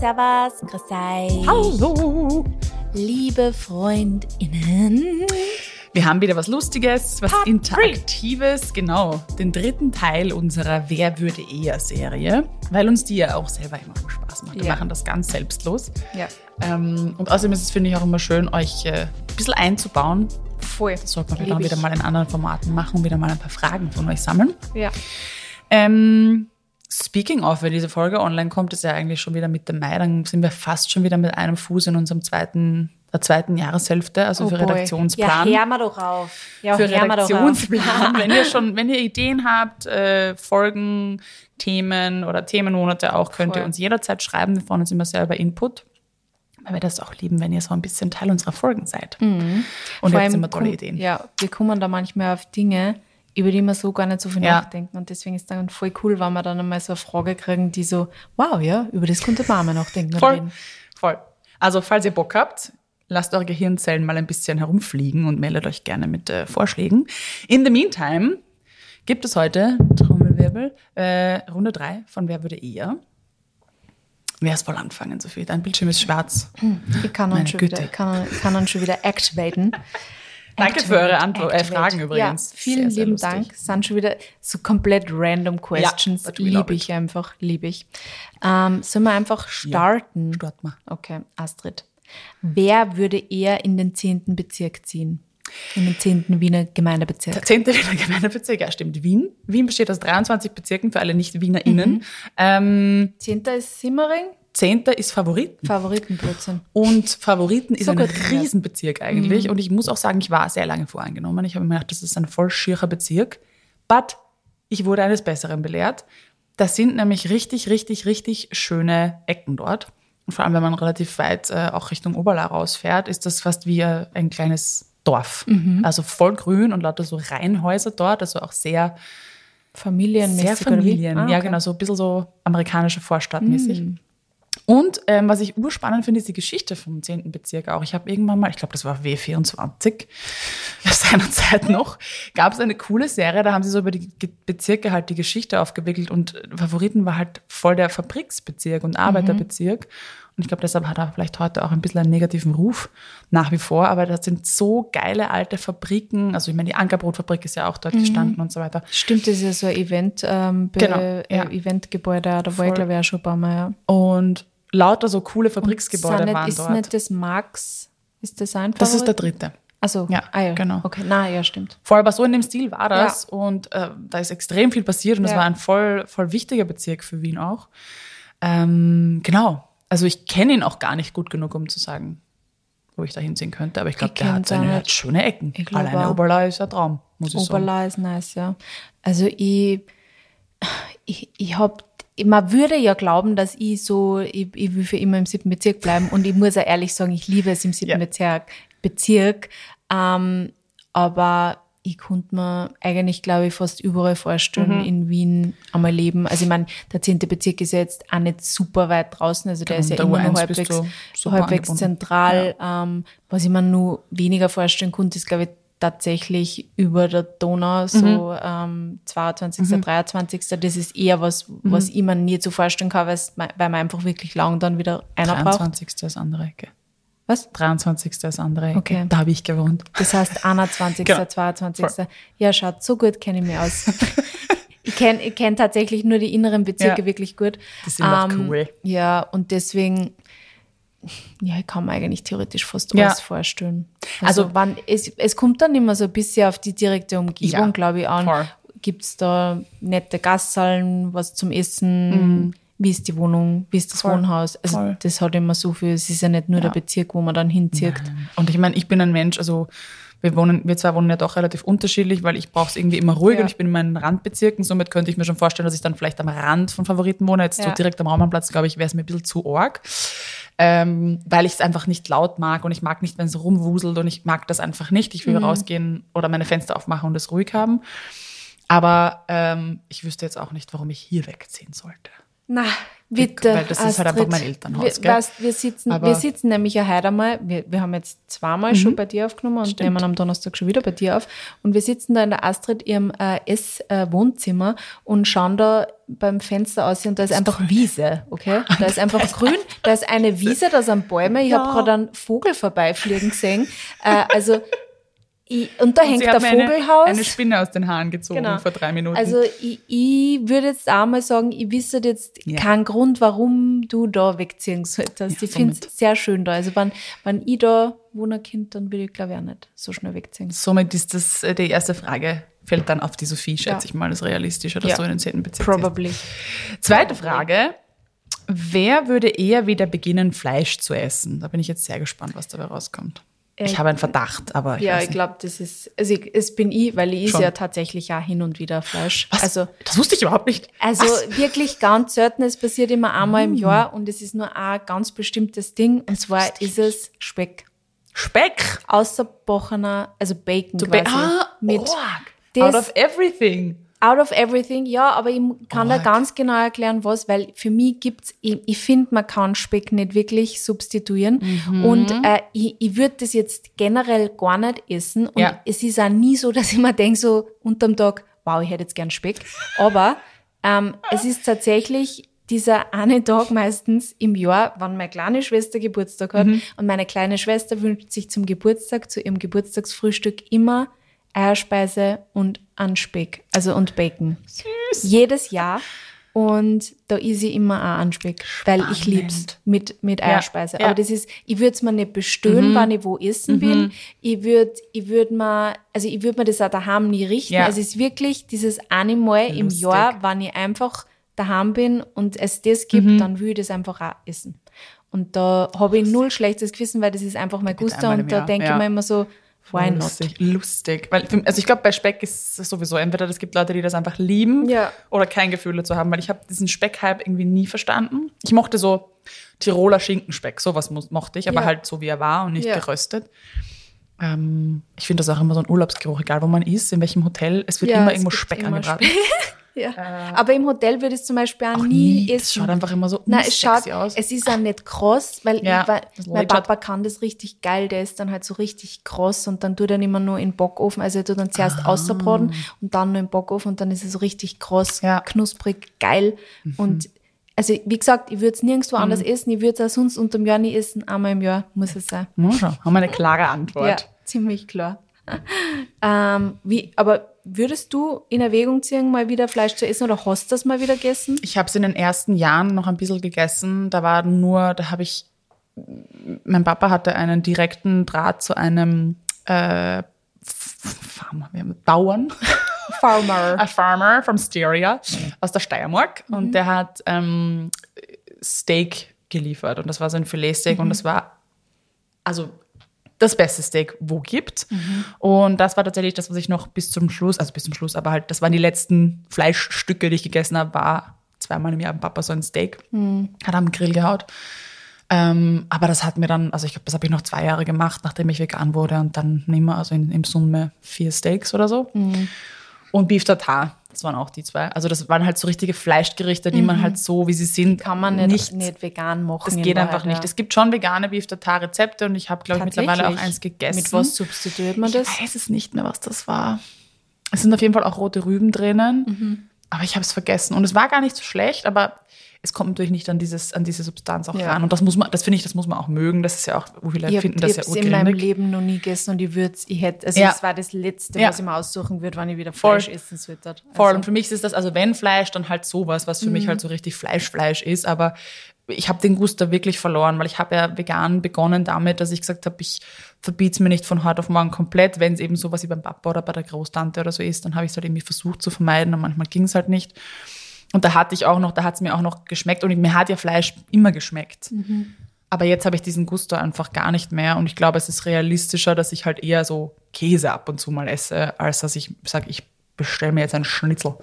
Servus, grüß euch. Hallo! Liebe FreundInnen. Wir haben wieder was Lustiges, was Part Interaktives, genau, den dritten Teil unserer Wer würde eher Serie, weil uns die ja auch selber immer auch Spaß macht. Wir Ja. machen das ganz selbstlos. Ja, Ähm, und außerdem ist es, finde ich, auch immer schön, euch äh, ein bisschen einzubauen. voll. Das sollte man vielleicht Lieb auch wieder mal in anderen Formaten machen und wieder mal ein paar Fragen von euch sammeln. Ja. Ähm, speaking of, wenn diese Folge online kommt, ist ja eigentlich schon wieder Mitte Mai, dann sind wir fast schon wieder mit einem Fuß in unserem zweiten, der zweiten Jahreshälfte, also für Oh boy. Redaktionsplan. Ja, hör mal doch auf. Ja, für. Redaktionsplan. wenn ihr schon, wenn ihr Ideen habt, äh, Folgen, Themen oder Themenmonate auch, könnt ihr Voll. uns jederzeit schreiben. Wir freuen uns immer sehr über Input. Weil wir das auch lieben, wenn ihr so ein bisschen Teil unserer Folgen seid. Und Mhm. Vor ihr habt immer tolle Ideen. Ja, wir kommen da manchmal auf Dinge, über die wir so gar nicht so viel Ja. nachdenken. Und deswegen ist dann voll cool, wenn wir dann einmal so eine Frage kriegen, die so, wow, ja, über das könnte man mal nachdenken. Voll, reden. voll. Also, falls ihr Bock habt, lasst eure Gehirnzellen mal ein bisschen herumfliegen und meldet euch gerne mit äh, Vorschlägen. In the meantime gibt es heute, Trommelwirbel, äh, Runde drei von Wer würde eher? Wer ist voll anfangen, Sophie? Dein Bildschirm ist schwarz. Ich kann uns schon wieder, ich kann, ich kann uns schon wieder activaten. Danke für eure Antwo- äh. Fragen übrigens. Ja, vielen Sehr, sehr lieben lustig. Dank. Sind schon wieder so komplett random questions. love liebe ich einfach, liebe ich. Ähm, sollen wir einfach starten? Start mal. Okay, Astrid. Wer würde eher in den zehnten Bezirk ziehen? In den zehnten Wiener Gemeindebezirk. Der zehnte Wiener Gemeindebezirk, ja stimmt, Wien. Wien besteht aus 23 Bezirken für alle Nicht-WienerInnen. Mhm. Ähm, Zehnter ist Simmering, Zehnter ist Favoriten. Favoritenblödsinn. Und Favoriten ist So ein. Riesenbezirk eigentlich. Und ich muss auch sagen, ich war sehr lange voreingenommen. Ich habe mir gedacht, das ist ein voll schierer Bezirk. But ich wurde eines Besseren belehrt. Das sind nämlich richtig, richtig, richtig schöne Ecken dort. Und vor allem, wenn man relativ weit äh, auch Richtung Oberla rausfährt, ist das fast wie äh, ein kleines Dorf. Also voll grün und lauter so Reihenhäuser dort, also auch sehr, Familienmäßig sehr Familien. Ah, Ja, okay. genau, so ein bisschen so amerikanische Vorstadtmäßig. Und ähm, was ich urspannend finde, ist die Geschichte vom 10. Bezirk auch. Ich habe irgendwann mal, ich glaube, das war W24, seinerzeit noch, gab es eine coole Serie, da haben sie so über die Bezirke halt die Geschichte aufgewickelt und äh, Favoriten war halt voll der Fabriksbezirk und Arbeiterbezirk. Und ich glaube, deshalb hat er vielleicht heute auch ein bisschen einen negativen Ruf nach wie vor. Aber das sind so geile alte Fabriken. Also ich meine, die Ankerbrotfabrik ist ja auch dort gestanden und so weiter. Stimmt, das ist ja so ein Event, ähm, Genau, äh, ja. Eventgebäude, da war ich glaube ich auch schon ein paar Mal, ja. Und lauter so coole Fabriksgebäude waren ist dort. nicht das Max, ist das ein das ist der dritte. Also, Ja, ah, ja, genau. Okay, na ja, stimmt. Voll, aber so in dem Stil war das. Und äh, da ist extrem viel passiert und es Ja. war ein voll, voll wichtiger Bezirk für Wien auch. Ähm, genau. Also ich kenne ihn auch gar nicht gut genug, um zu sagen, wo ich da hinsehen könnte. Aber ich glaube, der hat seine hat schöne Ecken. Ich glaub Alleine. Oberla ist ein Traum, muss ich sagen. Oberla ist nice, ja. Also ich, ich, ich hab, man würde ja glauben, dass ich so, ich, ich will für immer im siebten Bezirk bleiben und ich muss ja ehrlich sagen, ich liebe es im siebten Ja. Bezirk, Bezirk, ähm, aber ich konnte mir eigentlich, glaube ich, fast überall Mhm. vorstellen, in Wien einmal leben. Also ich meine, der zehnte Bezirk ist ja jetzt auch nicht super weit draußen, also der Genau, ist ja der immer noch U1 bist halbwegs, halbwegs zentral. Ähm, was ich mir nur weniger vorstellen konnte, ist, glaube ich, tatsächlich über der Donau, so ähm, 22., 23. Das ist eher was, was ich mir nie so vorstellen kann, weil man einfach wirklich lang dann wieder einer braucht. 23. ist andere Ecke. Was? 23. ist andere Ecke. Okay. Da habe ich gewohnt. Das heißt 21., Genau. 22. Ja, schaut, so gut kenne ich mich aus. ich kenne kenn tatsächlich nur die inneren Bezirke Ja. wirklich gut. Ähm, Die sind auch cool. Ja, und deswegen, ja, ich kann mir eigentlich theoretisch fast Ja. alles vorstellen. Also, Also- wann, es, es kommt dann immer so ein bisschen auf die direkte Umgebung, Ja, glaube ich, an. Gibt es da nette Gassallen, was zum Essen? Wie ist die Wohnung? Wie ist das Mhm. Voll, Wohnhaus? Also, voll. das hat immer so viel. Es ist ja nicht nur der Bezirk, wo man dann hinzieht. Und ich meine, ich bin ein Mensch, also wir wohnen, wir zwei wohnen ja doch relativ unterschiedlich, weil ich brauche es irgendwie immer ruhig Ja. und ich bin in meinen Randbezirken. Somit könnte ich mir schon vorstellen, dass ich dann vielleicht am Rand von Favoriten wohne. Jetzt so Ja. direkt am Raumannplatz, glaube ich, wäre es mir ein bisschen zu arg. Ähm, weil ich es einfach nicht laut mag und ich mag nicht, wenn es rumwuselt und ich mag das einfach nicht. Ich will Mhm. rausgehen oder meine Fenster aufmachen und es ruhig haben. Aber ähm, ich wüsste jetzt auch nicht, warum ich hier wegziehen sollte. Na, bitte. Weil das ist halt einfach mein Elternhaus, Wir, weißt, wir, sitzen, Aber- wir sitzen nämlich ja heute einmal, wir, wir haben jetzt zweimal schon bei dir aufgenommen und Stimmt. nehmen am Donnerstag schon wieder bei dir auf. Und wir sitzen da in der Astrid ihrem äh, Ess-Wohnzimmer und schauen da beim Fenster aussehen und da ist einfach Wiese, okay? Da ist einfach grün, da ist eine Wiese, da sind Bäume. Ich ja. habe gerade einen Vogel vorbeifliegen gesehen. Äh, also ich, und da und hängt der Vogelhaus. Eine, eine Spinne aus den Haaren gezogen genau. vor drei Minuten. Also ich, ich würde jetzt auch mal sagen, ich wüsste jetzt ja. keinen Grund, warum du da wegziehen solltest. Ja, ich finde es sehr schön da. Also wenn, wenn ich da wohnen Kind, dann würde ich glaube ich auch nicht so schnell wegziehen. Somit ist das äh, die erste Frage fällt dann auf die Sophie, schätze ja. ich mal, als realistischer, dass ja. du in den zehnten Bezirk Probably. Ziehst. Zweite Frage. Wer würde eher wieder beginnen, Fleisch zu essen? Da bin ich jetzt sehr gespannt, was dabei rauskommt. Ich habe einen Verdacht, aber ich Ja, ich glaube, das ist, also ich, es bin ich, weil ich esse ja tatsächlich ja hin und wieder Fleisch. Was? Also, das wusste ich überhaupt nicht. Also Was? wirklich ganz selten, es passiert immer einmal mm. im Jahr und es ist nur ein ganz bestimmtes Ding und zwar ist es Speck. Speck? Außerbrochener, also Bacon du quasi. ah, mit das, Out of everything. Out of everything, ja, aber ich kann oh, da ganz genau erklären, was, weil für mich gibt's, ich, ich finde, man kann Speck nicht wirklich substituieren mhm. und äh, ich, ich würde das jetzt generell gar nicht essen und ja. es ist auch nie so, dass ich mir denke, so unterm Tag, wow, ich hätte jetzt gern Speck, aber ähm, es ist tatsächlich dieser eine Tag meistens im Jahr, wann meine kleine Schwester Geburtstag hat mhm. und meine kleine Schwester wünscht sich zum Geburtstag, zu ihrem Geburtstagsfrühstück immer Eierspeise und Anspeck, also und Bacon. Süß. Jedes Jahr. Und da ist ich immer auch Anspeck, weil ich lieb's mit, mit Eierspeise. Ja, ja. Aber das ist, ich würde es mir nicht bestellen, mhm. wann ich wo essen mhm. bin. Ich würde, ich würde mir, also ich würde mir das auch daheim nie richten. Ja. Es ist wirklich dieses eine Mal im Jahr, wann ich einfach daheim bin und es das gibt, mhm. dann würde ich das einfach auch essen. Und da habe ich null schlechtes Gewissen, weil das ist einfach mein Guster und da denke ich mir immer so, Why lustig, not? Lustig. Weil, also ich glaube, bei Speck ist es sowieso entweder, es gibt Leute, die das einfach lieben ja. oder kein Gefühl dazu haben, weil ich habe diesen Speckhype irgendwie nie verstanden. Ich mochte so Tiroler Schinkenspeck, sowas mochte ich, aber ja. halt so wie er war und nicht ja. geröstet. Ähm, ich finde das auch immer so ein Urlaubsgeruch, egal wo man ist, in welchem Hotel, es wird immer irgendwo Speck angebraten. Ja. Äh, aber im Hotel würde ich zum Beispiel auch, auch nie, nie essen. Es schaut einfach immer so Nein, es schaut, aus. Es ist auch nicht kross, weil, ja, ich, mein Papa kann das richtig geil. Der ist dann halt so richtig kross und dann tut er immer nur in den Bockofen. Also er tut dann zuerst ah. außerbraten und dann nur im Bockofen und dann ist es so richtig kross, ja. knusprig, geil. Mhm. Und also wie gesagt, ich würde es nirgendwo mhm. anders essen. Ich würde es auch sonst unter dem Jahr nie essen. Einmal im Jahr muss es sein. Ja, haben wir eine klare Antwort. Ja, ziemlich klar. ähm, wie, aber würdest du in Erwägung ziehen, mal wieder Fleisch zu essen oder hast du das mal wieder gegessen? Ich habe es in den ersten Jahren noch ein bisschen gegessen. Da war nur, da habe ich, mein Papa hatte einen direkten Draht zu einem äh, Farmer, Bauern. Farmer. A Farmer from Styria aus der Steiermark. Mhm. Und der hat ähm, Steak geliefert. Und das war so ein Filetsteak mhm. und das war also das beste Steak wo gibt. Mhm. Und das war tatsächlich das, was ich noch bis zum Schluss, also bis zum Schluss, aber halt, das waren die letzten Fleischstücke, die ich gegessen habe, war zweimal im Jahr Papa so ein Steak. Mhm. Hat am Grill gehaut. Ähm, aber das hat mir dann, also ich glaube, das habe ich noch zwei Jahre gemacht, nachdem ich vegan wurde und dann nicht mehr, also in, im Summe vier Steaks oder so. Mhm. Und Beef Tartar das waren auch die zwei. Also das waren halt so richtige Fleischgerichte, die mhm. man halt so, wie sie sind, kann man nicht, nicht, nicht vegan machen. Das geht einfach nicht. Ja. Es gibt schon vegane Beef Tartar Rezepte und ich habe glaube ich mittlerweile auch eins gegessen. Mit was substituiert man das? Ich weiß es nicht mehr, was das war. Es sind auf jeden Fall auch rote Rüben drinnen, mhm. aber ich habe es vergessen und es war gar nicht so schlecht, aber es kommt natürlich nicht an dieses an diese Substanz auch ja. ran und das muss man das finde ich das muss man auch mögen das ist ja auch wo viele ich finden hab, das ja urgründig. Ich habe in meinem Leben noch nie gegessen und ich würde ich hätte also ja. das war das letzte ja. was ich mir aussuchen würde wann ich wieder Fleisch Voll. essen sollte also. Voll und für mich ist das also wenn Fleisch dann halt sowas was für mhm. mich halt so richtig Fleisch Fleisch ist aber ich habe den Guster wirklich verloren, weil ich habe ja vegan begonnen damit, dass ich gesagt habe, ich verbiete es mir nicht von heute auf morgen komplett. Wenn es eben sowas wie beim Papa oder bei der Großtante oder so ist, dann habe ich es halt irgendwie versucht zu vermeiden und manchmal ging es halt nicht. Und da hatte ich auch noch, da hat es mir auch noch geschmeckt und mir hat ja Fleisch immer geschmeckt. Mhm. Aber jetzt habe ich diesen Gusto einfach gar nicht mehr und ich glaube, es ist realistischer, dass ich halt eher so Käse ab und zu mal esse, als dass ich sage, ich bestelle mir jetzt einen Schnitzel.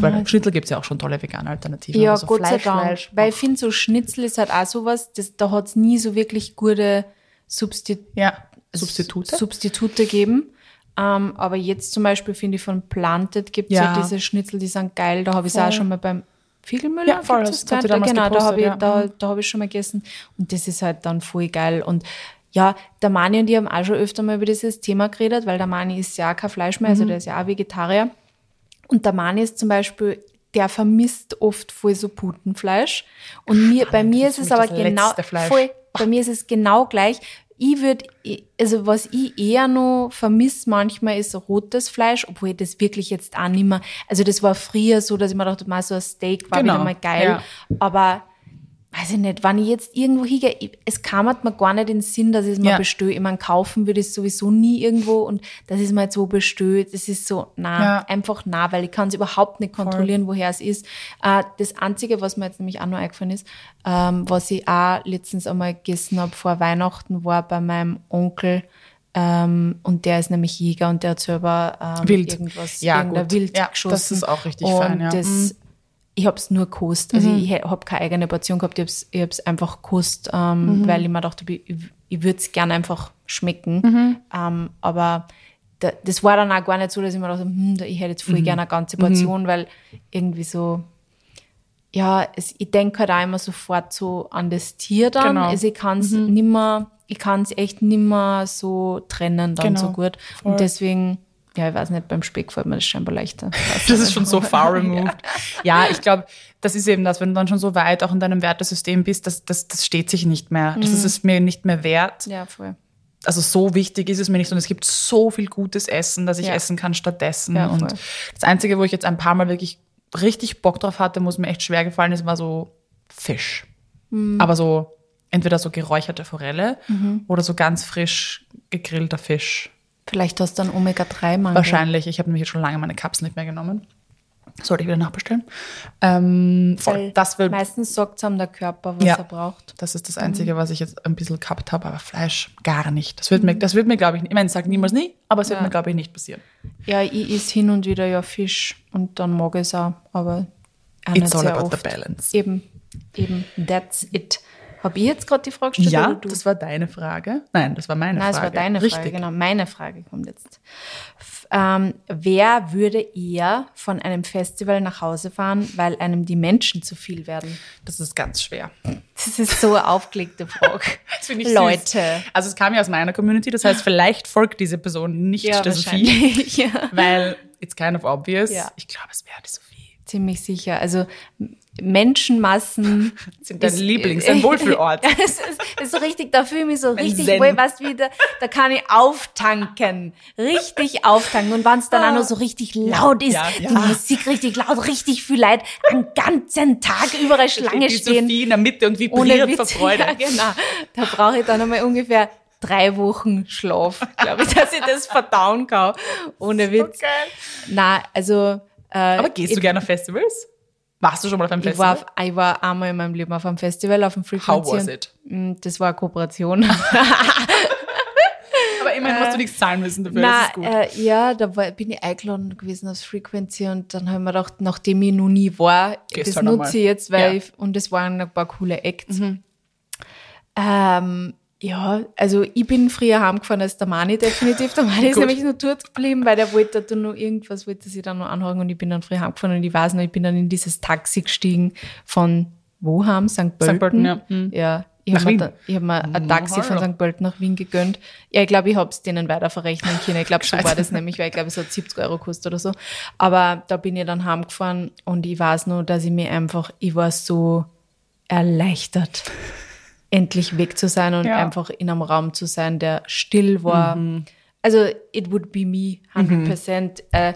Weil ja. Schnitzel gibt es ja auch schon tolle vegane Alternativen. Ja, also Gott Fleisch, sei Dank. Fleisch, Weil ich finde, so Schnitzel ist halt auch sowas, das, da hat es nie so wirklich gute Substit ja, Substitute. Substitute gegeben. Ähm, aber jetzt zum Beispiel finde ich von Planted gibt es ja. ja. diese Schnitzel, die sind geil. Da habe ich es auch schon mal beim Fiegelmüller. Ja, voll, das da, genau, da habe ich, ja. da, mhm. da hab ich schon mal gegessen. Und das ist halt dann voll geil. Und ja, der Mani und ich haben auch schon öfter mal über dieses Thema geredet, weil der Mani ist ja kein Fleisch mehr, also mhm. der ist ja auch Vegetarier. Und der Mani ist zum Beispiel der vermisst oft voll so Putenfleisch. Und mir, bei mir ist es aber genau, voll, bei mir ist es genau gleich. Ich würde, also was ich eher noch vermisse manchmal ist rotes Fleisch, obwohl ich das wirklich jetzt auch nicht mehr, also das war früher so, dass ich mir dachte, mal so ein Steak war Genau, wieder mal geil. ja. Aber weiß ich nicht, wenn ich jetzt irgendwo hingehe, es kam mir gar nicht in den Sinn, dass ich es mal Ja. bestelle. Ich meine, kaufen würde ich es sowieso nie irgendwo und das ist mal jetzt so bestellt. Das ist so, na, Ja. einfach na, weil ich kann es überhaupt nicht kontrollieren, woher es ist. Äh, das Einzige, was mir jetzt nämlich auch noch eingefallen ist, ähm, was ich auch letztens einmal gegessen habe vor Weihnachten, war bei meinem Onkel, ähm, und der ist nämlich Jäger und der hat selber ähm, Wild. irgendwas, Ja, gut. Wild Ja, geschossen. das ist auch richtig und fein, ja. Das, Mhm. Ich habe es nur gekostet. Also ich habe keine eigene Portion gehabt, ich habe es einfach gekostet, ähm, weil ich mir dachte, ich, ich würde es gerne einfach schmecken. Ähm, aber da, das war dann auch gar nicht so, dass ich mir dachte, hm, ich hätte jetzt voll gerne eine ganze Portion, weil irgendwie so, ja, es, ich denke halt auch immer sofort so an das Tier dann. Genau. Also ich kann es nimmer, ich kann es echt nimmer so trennen dann Genau. so gut. Voll. Und deswegen, ja, ich weiß nicht, beim Speck fällt mir das scheinbar leichter. Das ist schon so far removed. Ja, ich glaube, das ist eben das, wenn du dann schon so weit auch in deinem Wertesystem bist, das, das, das steht sich nicht mehr. Das ist es mir nicht mehr wert. Ja, voll. Also so wichtig ist es mir nicht. Und es gibt so viel gutes Essen, dass ich Ja. essen kann stattdessen. Ja, und das Einzige, wo ich jetzt ein paar Mal wirklich richtig Bock drauf hatte, wo es mir echt schwer gefallen ist, war so Fisch. Mhm. Aber so entweder so geräucherte Forelle oder so ganz frisch gegrillter Fisch. Vielleicht hast du dann Omega-3-Mangel. Wahrscheinlich. Ich habe nämlich jetzt schon lange meine Cups nicht mehr genommen. Sollte ich wieder nachbestellen. Ähm, voll. Das, will, meistens sagt es am der Körper, was Ja. er braucht. das ist das Einzige, was ich jetzt ein bisschen gehabt habe, aber Fleisch gar nicht. Das wird mir, das wird mir glaube ich, nicht- ich meine, sage niemals nie, aber es wird Ja. mir, glaube ich, nicht passieren. Ja, ich isse hin und wieder ja Fisch und dann mag ich es auch, aber auch It's nicht all about oft. the balance. Eben, eben, that's it. Habe ich jetzt gerade die Frage gestellt Ja, das war deine Frage. Nein, das war meine Nein, Frage. es war deine Richtig. Frage, genau. Meine Frage kommt jetzt. Ähm, wer würde eher von einem Festival nach Hause fahren, weil einem die Menschen zu viel werden? Das ist ganz schwer. Das ist so eine aufgelegte Frage. Das finde ich Leute. Süß. Also es kam ja aus meiner Community, das heißt, vielleicht folgt diese Person nicht Ja, der Sophie. Ja. weil it's kind of obvious. Ja. Ich glaube, es wäre die Sophie. Ziemlich sicher. Also Menschenmassen Sind dein ist- Lieblings, dein Wohlfühlort. Es ist, ist so richtig, da fühle ich mich so richtig Zen. wohl, weißt du, wie, da, kann ich auftanken. Richtig auftanken. Und wenn es dann auch noch so richtig laut ist, ja, ja. die Musik richtig laut, richtig viel Leid, einen ganzen Tag überall Schlange die stehen. Sophie in der Mitte und vibriert vor. Freude. Ja, genau. Da brauche ich dann einmal ungefähr drei Wochen Schlaf, glaube ich, dass ich das verdauen kann. Ohne Witz. geil. Na, also. Äh, Aber gehst du gerne auf Festivals? Warst du schon mal auf einem ich war, Festival? auf, ich war einmal in meinem Leben auf einem Festival, auf einem Frequency. How was it? Mm, Das war eine Kooperation. Aber immerhin musst du nichts zahlen müssen dafür, Na, ist gut. äh, ja, da war, bin ich eingeladen gewesen aufs Frequency und dann haben wir gedacht, nachdem ich noch nie war, Gehst das halt nutze ich jetzt, weil Ja. Mhm. ich, und es waren ein paar coole Acts. Ähm, ja, also ich bin früher heimgefahren als der Mani definitiv. Der Mani ist nämlich nur dort geblieben, weil der wollte da noch irgendwas, wollte sich dann noch anhören und ich bin dann früher heimgefahren und ich weiß noch, ich bin dann in dieses Taxi gestiegen von wo heim? St. Pölten. Pölten, ja. Mhm. Ja, ich habe mir, hab mir ein Taxi von. St. Pölten nach Wien gegönnt. Ja, ich glaube, ich habe es denen weiter verrechnen können. Ich glaube, so war das nämlich, weil ich glaube, es hat 70 Euro gekostet oder so. Aber da bin ich dann heimgefahren und ich weiß nur, dass ich mir einfach, ich war so erleichtert, endlich weg zu sein und Ja. einfach in einem Raum zu sein, der still war. Also, it would be me, 100%. Äh,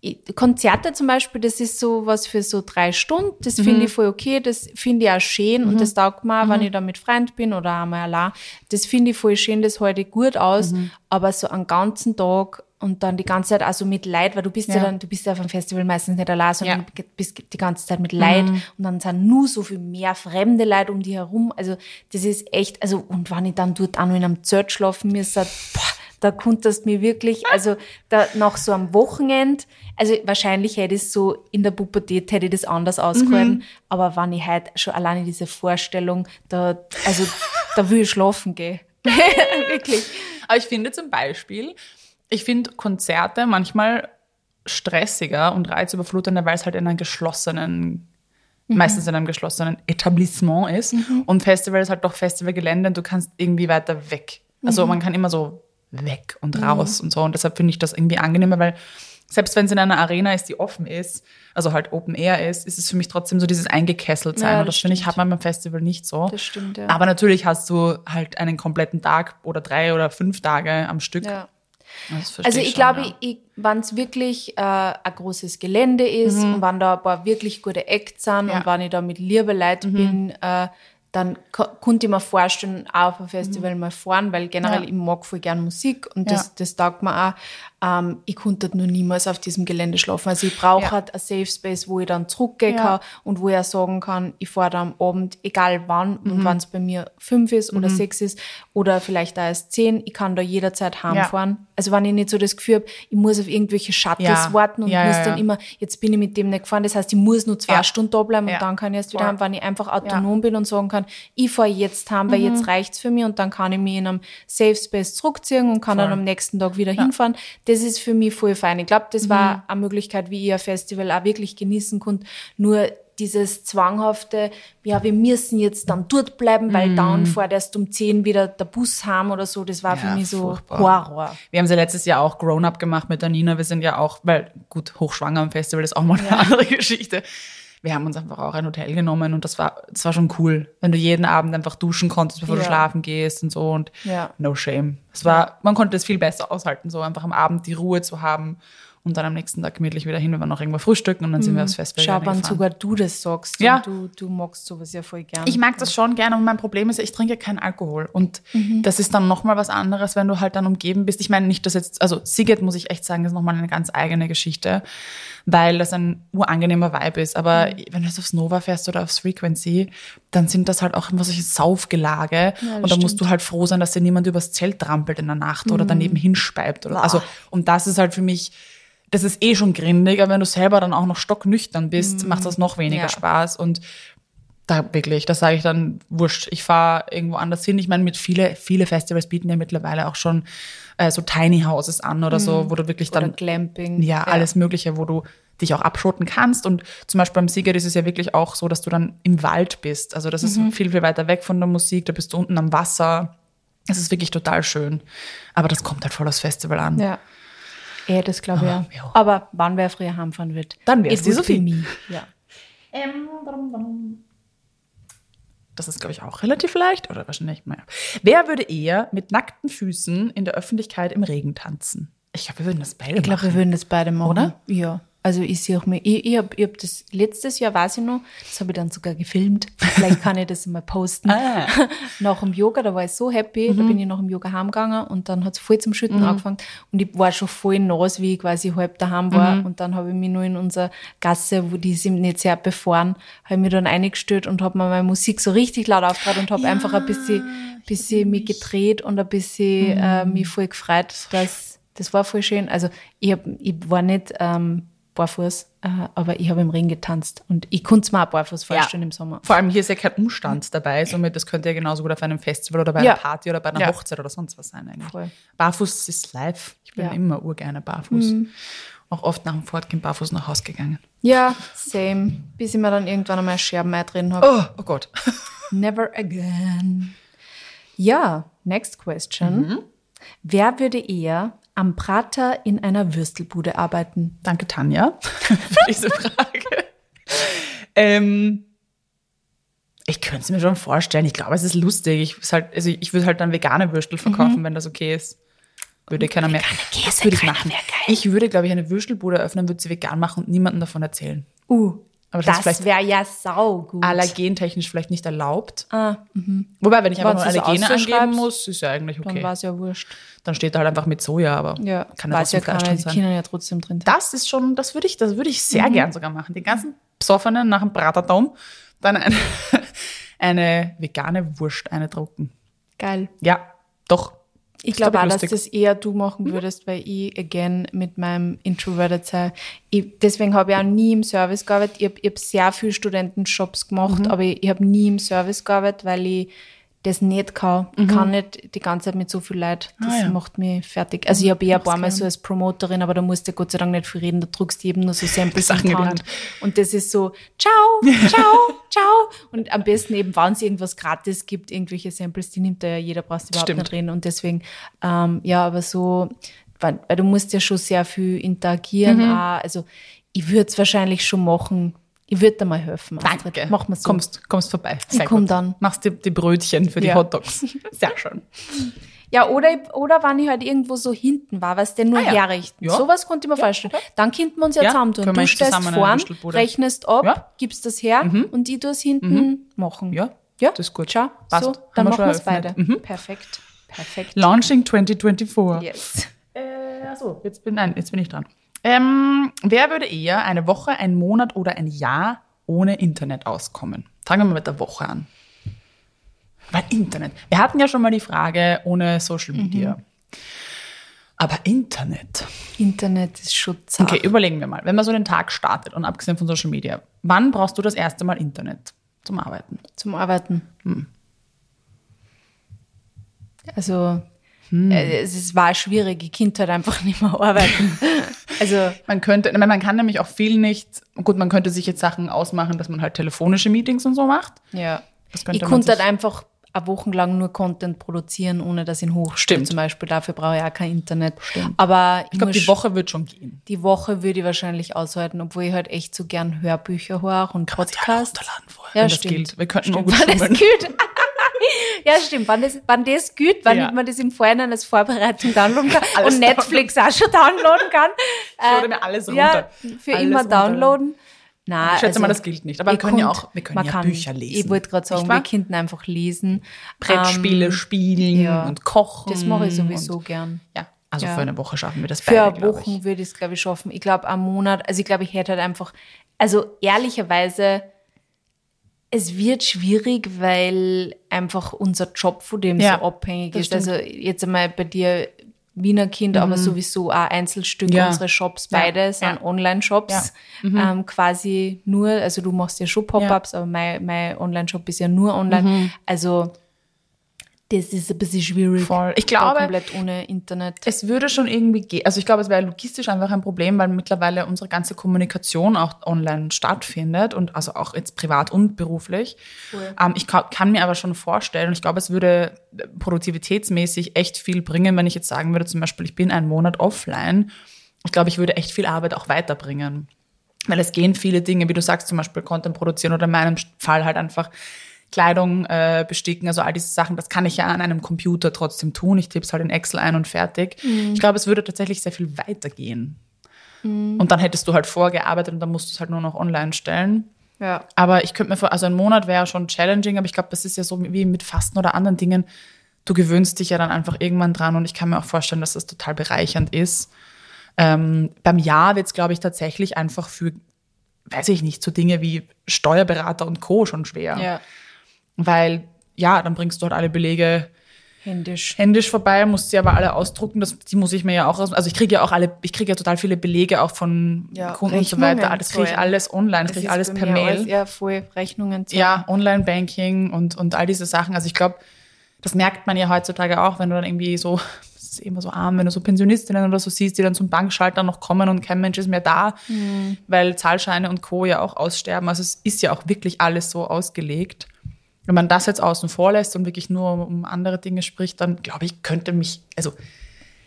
ich- Konzerte zum Beispiel, das ist so was für so drei Stunden. Das finde ich voll okay. Das finde ich auch schön und das taugt mir, auch, wenn ich da mit Freund bin oder einmal allein. Das finde ich voll schön, das halte ich gut aus. Aber so einen ganzen Tag und dann die ganze Zeit also mit Leid, weil du bist ja, Ja. dann, du bist ja auf einem Festival meistens nicht allein, sondern Ja. du bist die ganze Zeit mit Leid und dann sind nur so viel mehr fremde Leute um dich herum. Also das ist echt, also und wenn ich dann dort auch noch in einem Zelt schlafen müsste, boah, da konntest mir wirklich, also da nach so einem Wochenend, also wahrscheinlich hätte ich es so in der Pubertät hätte ich das anders ausgehalten, aber wenn ich halt schon alleine diese Vorstellung, da, also da will ich schlafen gehen. wirklich. Aber ich finde zum Beispiel, ich finde Konzerte manchmal stressiger und reizüberflutender, weil es halt in einem geschlossenen, meistens in einem geschlossenen Etablissement ist. Und Festival ist halt doch Festivalgelände und du kannst irgendwie weiter weg. Also man kann immer so weg und raus und so. Und deshalb finde ich das irgendwie angenehmer, weil Selbst wenn es in einer Arena ist, die offen ist, also halt Open Air ist, ist es für mich trotzdem so dieses eingekesselt sein. Ja, und das das finde ich, hat man beim Festival nicht so. Das stimmt, ja. Aber natürlich hast du halt einen kompletten Tag oder drei oder fünf Tage am Stück. Ja. Also ich schon, glaube, ja. wenn es wirklich äh, ein großes Gelände ist und wenn da ein paar wirklich gute Acts sind Mhm. Ja. Mhm. und wenn ich da mit liebe Leuten bin, äh, dann ko- konnte ich mir vorstellen, auch auf ein Festival mal fahren, weil generell Mhm. Ja. ich mag voll gern Musik und das, das taugt mir auch. Ähm, ich konnte dort nur niemals auf diesem Gelände schlafen. Also ich brauche Ja. halt ein Safe Space, wo ich dann zurückgehen Ja. kann und wo ich auch sagen kann, ich fahre da am Abend, egal wann Mhm. und wenn es bei mir fünf ist oder sechs ist oder vielleicht auch erst zehn, ich kann da jederzeit heimfahren. Also wenn ich nicht so das Gefühl habe, ich muss auf irgendwelche Shuttles Ja. warten und Ja, muss ja, dann ja. immer, jetzt bin ich mit dem nicht gefahren, das heißt, ich muss nur zwei Ja. Stunden da bleiben Ja. und dann kann ich erst wieder heim, wenn ich einfach autonom bin und sagen kann, ich fahre jetzt heim, weil Mhm. jetzt reicht's für mich und dann kann ich mich in einem Safe Space zurückziehen und kann dann Voll. am nächsten Tag wieder hinfahren. Das ist für mich voll fein. Ich glaube, das Mhm. war eine Möglichkeit, wie ich ein Festival auch wirklich genießen konnte. Nur dieses zwanghafte, ja, wir müssen jetzt dann dort bleiben, weil dann fährt erst um 10 wieder der Bus heim oder so. Das war für. Ja, mich so furchtbar. Horror. Wir haben sie letztes Jahr auch Grown Up gemacht mit der Nina. Wir sind ja auch, weil gut, hochschwanger am Festival ist auch mal eine andere Geschichte. Wir haben uns einfach auch ein Hotel genommen und das war, das war schon cool, wenn du jeden Abend einfach duschen konntest, bevor Ja. du schlafen gehst und so und Ja. no shame. Es war, man konnte es viel besser aushalten, so einfach am Abend die Ruhe zu haben und dann am nächsten Tag gemütlich wieder hin. Wir waren noch irgendwo frühstücken und dann sind wir aufs Festival Schau, wann sogar du das sagst. Ja. Und du, du magst sowas ja voll gern. Ich mag das schon gerne und mein Problem ist ich trinke keinen Alkohol. Und Mhm. das ist dann nochmal was anderes, wenn du halt dann umgeben bist. Ich meine nicht, dass jetzt, also Siget muss ich echt sagen, ist nochmal eine ganz eigene Geschichte, weil das ein urangenehmer Vibe ist. Aber Mhm. wenn du jetzt aufs Nova fährst oder aufs Frequency, dann sind das halt auch immer solche Saufgelage. und da musst du halt froh sein, dass dir niemand übers Zelt trampelt in der Nacht oder Mhm. daneben hinspeibt. Oder, also, und das ist halt für mich, das ist eh schon grindig, aber wenn du selber dann auch noch stocknüchtern bist, macht das noch weniger Ja. Spaß. Und da wirklich, das sage ich dann wurscht. Ich fahre irgendwo anders hin. Ich meine, mit viele, viele Festivals bieten ja mittlerweile auch schon äh, so Tiny Houses an oder so, wo du wirklich Oder dann Glamping. ja, alles Mögliche, wo du dich auch abschotten kannst. Und zum Beispiel beim Sieger ist es ja wirklich auch so, dass du dann im Wald bist. Also das Mhm. ist viel, viel weiter weg von der Musik. Da bist du unten am Wasser. Es ist wirklich total schön. Aber das kommt halt voll aufs Festival an. Ja. Ja, das glaube ich Ah, ja. ja. Aber wann wer früher heimfahren wird. Dann wär's It die Sophie. Ja. Das ist, glaube ich, auch relativ leicht. Oder wahrscheinlich, naja. Wer würde eher mit nackten Füßen in der Öffentlichkeit im Regen tanzen? Ich glaube, wir würden das beide Ich glaube, wir machen. würden das beide machen. Oder? Ja. Also ich sehe auch mir, ich, ich habe hab das letztes Jahr, weiß ich noch, das habe ich dann sogar gefilmt. Vielleicht kann ich das mal posten. Ah. nach dem Yoga, da war ich so happy, da bin ich nach dem Yoga heimgegangen und dann hat es voll zum Schütten angefangen und ich war schon voll nass, wie ich quasi halb daheim war und dann habe ich mich nur in unserer Gasse, wo die sind nicht sehr befahren, habe ich mich dann eingestellt und habe mir meine Musik so richtig laut aufgehört und habe einfach ein bisschen, bisschen mich gedreht und ein bisschen äh, mich voll gefreut, dass das war voll schön. Also ich, hab, ich war nicht ähm, barfuß, äh, aber ich habe im Regen getanzt und ich konnte es mir auch barfuß vorstellen im Sommer. Vor allem hier ist ja kein Umstand dabei, somit das könnte ja genauso gut auf einem Festival oder bei Ja. einer Party oder bei einer Ja. Hochzeit oder sonst was sein eigentlich. Voll. Barfuß ist live. Ich bin Ja. Mhm. immer urgerne barfuß. Auch oft nach dem Fortgehen barfuß nach Hause gegangen. Ja, same. Bis ich mir dann irgendwann einmal Scherben drin habe. Oh, oh Gott. Never again. Ja, next question. Wer würde eher am Prater in einer Würstelbude arbeiten? Danke, Tanja, für diese Frage. ähm, ich könnte es mir schon vorstellen. Ich glaube, es ist lustig. Ich, ist halt, also ich würde halt dann vegane Würstel verkaufen, wenn das okay ist. Würde keiner mehr. Käse, Das würde ich machen. mehr, Ich würde, glaube ich, eine Würstelbude öffnen, würde sie vegan machen und niemandem davon erzählen. Uh, Aber das das wäre ja saugut. Allergentechnisch vielleicht nicht erlaubt. Ah, Wobei, wenn ich einfach Wenn nur Allergene angeben muss, ist ja eigentlich Dann okay. war es ja wurscht. Dann steht da halt einfach mit Soja, aber Ja, kann ja weiß ja trotzdem Fleisch drin die sein. Kinder ja trotzdem drin. Das ist schon, das würde ich, das würde ich Mhm. sehr gern sogar machen. Die ganzen Besoffenen nach dem Braterdom dann eine, eine vegane Wurst eindrucken. Geil. Ja, doch. Ich glaube glaub auch, ich, dass lustig. das eher du machen würdest, weil ich, again, mit meinem Introverted sein, ich, deswegen habe ich auch nie im Service gearbeitet. Ich habe hab sehr viel Studentenjobs gemacht, Mhm. aber ich, ich habe nie im Service gearbeitet, weil ich das nicht kann. Ich kann nicht die ganze Zeit mit so viel Leid. Das Mhm. Ah, ja. macht mich fertig. Also ich habe eher ein paar Mal so als Promoterin, aber da musst du Gott sei Dank nicht viel reden, da drückst du eben nur so Samples in die. Hand. Und das ist so, ciao, ciao, ciao. Und am besten eben, wenn es irgendwas gratis gibt, irgendwelche Samples, die nimmt da ja jeder, brauchst du überhaupt Stimmt. nicht reden. Und deswegen, ähm, ja, aber so weil, weil du musst ja schon sehr viel interagieren. Mhm. Auch. Also ich würde es wahrscheinlich schon machen. Ich würde dir mal helfen. Astrid. Danke. Mach mal so. Kommst, kommst vorbei. Ich komm gut. dann. Machst die, die Brötchen für die Ja. Hotdogs. Sehr schön. Ja, oder, ich- oder wenn ich halt irgendwo so hinten war, was denn nur Ah ja. herrichten. Ja. Sowas konnte ich mir vorstellen. Dann könnten wir uns ja, Ja, zusammentun. Du uns stellst zusammen eine vorn, rechnest ab, Ja. Mhm. gibst das her und ich tue es hinten machen. Ja, ja, das ist gut. Schau, Passt. so, dann wir machen wir es beide. Mhm. Perfekt. Perfekt. Launching 2024. Yes. Äh, achso, jetzt bin, nein, jetzt bin ich dran. Ähm, wer würde eher eine Woche, einen Monat oder ein Jahr ohne Internet auskommen? Fangen wir mal mit der Woche an. Weil Internet. Wir hatten ja schon mal die Frage ohne Social Media. Aber Internet. Internet ist zart. Okay, überlegen wir mal. Wenn man so den Tag startet und abgesehen von Social Media, wann brauchst du das erste Mal Internet zum Arbeiten? Zum Arbeiten. Hm. Also, Hm. äh, es war schwierig. Ich konnte halt einfach nicht mehr arbeiten. also, Man könnte, man kann nämlich auch viel nicht, gut, man könnte sich jetzt Sachen ausmachen, dass man halt telefonische Meetings und so macht. ja. Das könnte Ich man konnte halt einfach eine Woche lang nur Content produzieren, ohne dass ihn hochstelle. Stimmt. Zum Beispiel, dafür brauche ich auch kein Internet. Aber ich, Ich glaube, die Woche wird schon gehen. Die Woche würde ich wahrscheinlich aushalten, obwohl ich halt echt so gern Hörbücher höre und Podcasts. runterladen vorher, Ja, wenn das stimmt. gilt. Wir könnten stimmt, auch gut schummeln. Ja, stimmt. Wann das, wann das gilt, wann Ja. man das im Vorhinein als Vorbereitung downloaden kann Alles und Netflix auch schon downloaden kann. Ich lade mir alles Ja, runter. für Alles immer downloaden. Nein, Ich schätze mal, das gilt nicht. Aber wir können ja könnt- auch- wir können ja kann- Bücher lesen. Ich wollte gerade sagen, wir könnten einfach lesen. Brettspiele Ähm, spielen ja. und kochen. Das mache ich sowieso Und, gern. ja, also Ja. für eine Woche schaffen wir das Für beide, eine glaub Woche ich. würde ich es, glaube ich, schaffen. Ich glaube, am Monat, also ich glaube, ich hätte halt einfach, also ehrlicherweise, es wird schwierig, weil einfach unser Job von dem Ja, so abhängig ist. Also jetzt einmal bei dir Wiener Kind, aber sowieso auch Einzelstück. Mhm. Ja. Unsere Shops Ja, beide sind ja. Online-Shops. Ähm, quasi nur, also du machst ja schon Pop-Ups, aber mein, mein Online-Shop ist ja nur online. Mhm. Also das ist ein bisschen schwierig. Voll. Ich glaube, komplett ohne Internet. Es würde schon irgendwie gehen. Also ich glaube, es wäre logistisch einfach ein Problem, weil mittlerweile unsere ganze Kommunikation auch online stattfindet und also auch jetzt privat und beruflich. Ähm, ich kann, kann mir aber schon vorstellen und ich glaube, es würde produktivitätsmäßig echt viel bringen, wenn ich jetzt sagen würde, zum Beispiel, ich bin einen Monat offline. Ich glaube, ich würde echt viel Arbeit auch weiterbringen. Weil es gehen viele Dinge, wie du sagst, zum Beispiel Content produzieren oder in meinem Fall halt einfach Kleidung äh, besticken, also all diese Sachen, das kann ich ja an einem Computer trotzdem tun. Ich tippe es halt in Excel ein und fertig. Ich glaube, es würde tatsächlich sehr viel weitergehen. Und dann hättest du halt vorgearbeitet und dann musst du es halt nur noch online stellen. Ja. Aber ich könnte mir vor, also ein Monat wäre schon challenging, aber ich glaube, das ist ja so wie mit Fasten oder anderen Dingen. Du gewöhnst dich ja dann einfach irgendwann dran und ich kann mir auch vorstellen, dass das total bereichernd ist. Ähm, beim Jahr wird es, glaube ich, tatsächlich einfach für, weiß ich nicht, so Dinge wie Steuerberater und Co. schon schwer. Ja. Weil, ja, dann bringst du halt alle Belege Händisch. händisch vorbei, musst sie aber alle ausdrucken. Das, die muss ich mir ja auch. Also ich kriege ja auch alle, ich kriege ja total viele Belege auch von Ja, Kunden und so Rechnungen weiter. Das kriege ich alles online, das kriege ich alles per Mail. Alles, ja, voll Rechnungen. zahlen. Ja, Online-Banking und, und all diese Sachen. Also ich glaube, das merkt man ja heutzutage auch, wenn du dann irgendwie so, das ist immer so arm, wenn du so Pensionistinnen oder so siehst, die dann zum Bankschalter noch kommen und kein Mensch ist mehr da, weil Zahlscheine und Co. ja auch aussterben. Also es ist ja auch wirklich alles so ausgelegt. Wenn man das jetzt außen vor lässt und wirklich nur um, um andere Dinge spricht, dann glaube ich, könnte mich, also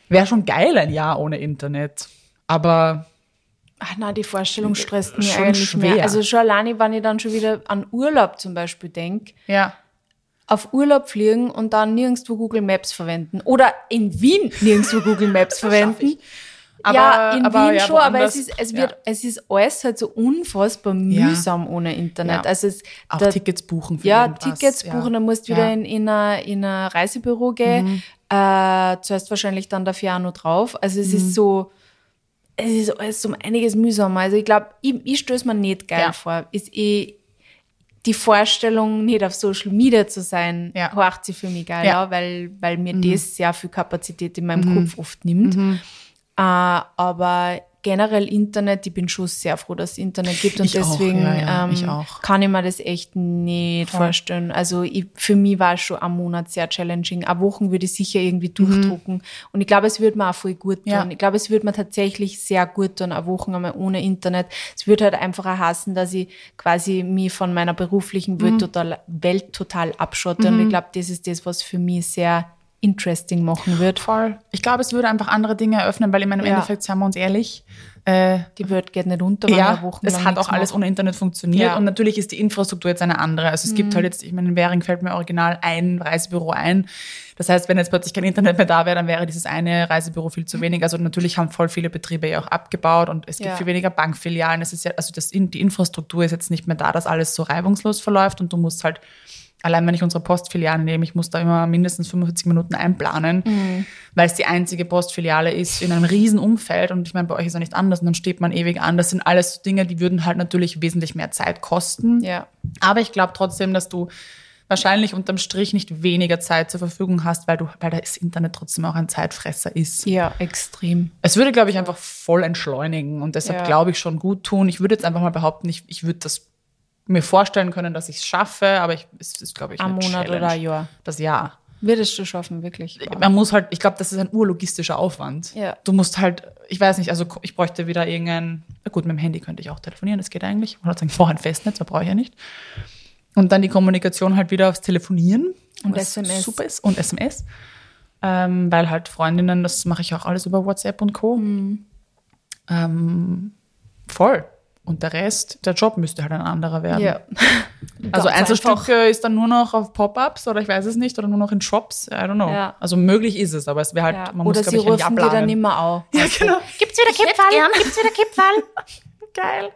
wäre schon geil ein Jahr ohne Internet. Aber Ach nein, die Vorstellung stresst mich eigentlich schwer. mehr. Also schon alleine, wenn ich dann schon wieder an Urlaub zum Beispiel denke, ja, auf Urlaub fliegen und dann nirgendwo Google Maps verwenden. Oder in Wien nirgendwo Google Maps verwenden. Aber- ja, in aber Wien ja, schon, aber es ist, es ja. wird, es ist alles halt so unfassbar mühsam ohne Internet. Ja. Also es, auch da- Tickets buchen für Ja, irgendwas. Tickets ja. buchen, dann musst du wieder Ja. Mhm. in, in ein in ein Reisebüro gehen. Äh, zuerst wahrscheinlich dann dafür auch noch drauf. Also es Mhm. ist so, es ist alles um einiges mühsamer. Also ich glaube, ich, ich stöße mir nicht geil Ja. vor. Ist eh die Vorstellung, nicht auf Social Media zu sein, Ja. horcht sie für mich geil Ja. Mhm. weil, weil mir das sehr viel Kapazität in meinem Kopf oft nimmt. Äh, aber generell Internet, ich bin schon sehr froh, dass es Internet gibt und Ich auch, deswegen ja, ja, ähm, ich auch. kann ich mir das echt nicht vorstellen. Also ich, für mich war es schon am Monat sehr challenging. Eine Wochen würde ich sicher irgendwie durchdrucken. Und ich glaube, es würde mir auch voll gut tun. Mhm. Ja. Ich glaube, es würde mir tatsächlich sehr gut tun, eine Woche einmal ohne Internet. Es würde halt einfach auch hassen, dass ich quasi mich von meiner beruflichen Mhm. Welt, total, Welt total abschotte. Und ich glaube, das ist das, was für mich sehr interesting machen wird. Voll. Ich glaube, es würde einfach andere Dinge eröffnen, weil ich meine, im Ja. Endeffekt, seien wir uns ehrlich, äh, Die Welt geht nicht unter, wenn ja, Wochen es hat auch alles macht. ohne Internet funktioniert Ja. Mhm. und natürlich ist die Infrastruktur jetzt eine andere. Also es gibt halt jetzt, ich meine, in Währing fällt mir original ein Reisebüro ein. Das heißt, wenn jetzt plötzlich kein Internet mehr da wäre, dann wäre dieses eine Reisebüro viel zu wenig. Also natürlich haben voll viele Betriebe ja auch abgebaut und es gibt Ja. viel weniger Bankfilialen. Es ist ja, also das, die Infrastruktur ist jetzt nicht mehr da, dass alles so reibungslos verläuft und du musst halt Allein wenn ich unsere Postfiliale nehme, ich muss da immer mindestens 45 Minuten einplanen, Mhm. weil es die einzige Postfiliale ist in einem riesen Umfeld und ich meine, bei euch ist ja nicht anders und dann steht man ewig an. Das sind alles so Dinge, die würden halt natürlich wesentlich mehr Zeit kosten. Ja. Aber ich glaube trotzdem, dass du wahrscheinlich unterm Strich nicht weniger Zeit zur Verfügung hast, weil du, weil das Internet trotzdem auch ein Zeitfresser ist. Ja, extrem. Es würde, glaube ich, einfach voll entschleunigen und deshalb Ja. glaube ich schon gut tun. Ich würde jetzt einfach mal behaupten, ich, ich würde das mir vorstellen können, dass ich es schaffe, aber ich, es ist, glaube ich, Ein Monat Challenge. oder ein Jahr. Das Jahr. Würdest du schaffen, wirklich. Man muss halt, ich glaube, das ist ein urlogistischer Aufwand. Ja. Du musst halt, ich weiß nicht, also ich bräuchte wieder irgendein, na gut, mit dem Handy könnte ich auch telefonieren, das geht eigentlich. Ich wollte sagen, vorher ein Festnetz, da brauche ich ja nicht. Und dann die Kommunikation halt wieder aufs Telefonieren. Und SMS. Super ist. Und SMS. Ähm, weil halt Freundinnen, das mache ich auch alles über WhatsApp und Co. Mhm. Ähm, voll. Und der Rest, der Job müsste halt ein anderer werden. Ja. Also Einzelstücke ist dann nur noch auf Pop-ups oder ich weiß es nicht oder nur noch in Shops. I don't know. Ja. Also möglich ist es, aber es wäre halt, Ja. man Oder muss, glaube ich, rufen dir dann immer auch. Ja, genau. Gibt's wieder Kipferl? Gibt's wieder Kipferl? Geil.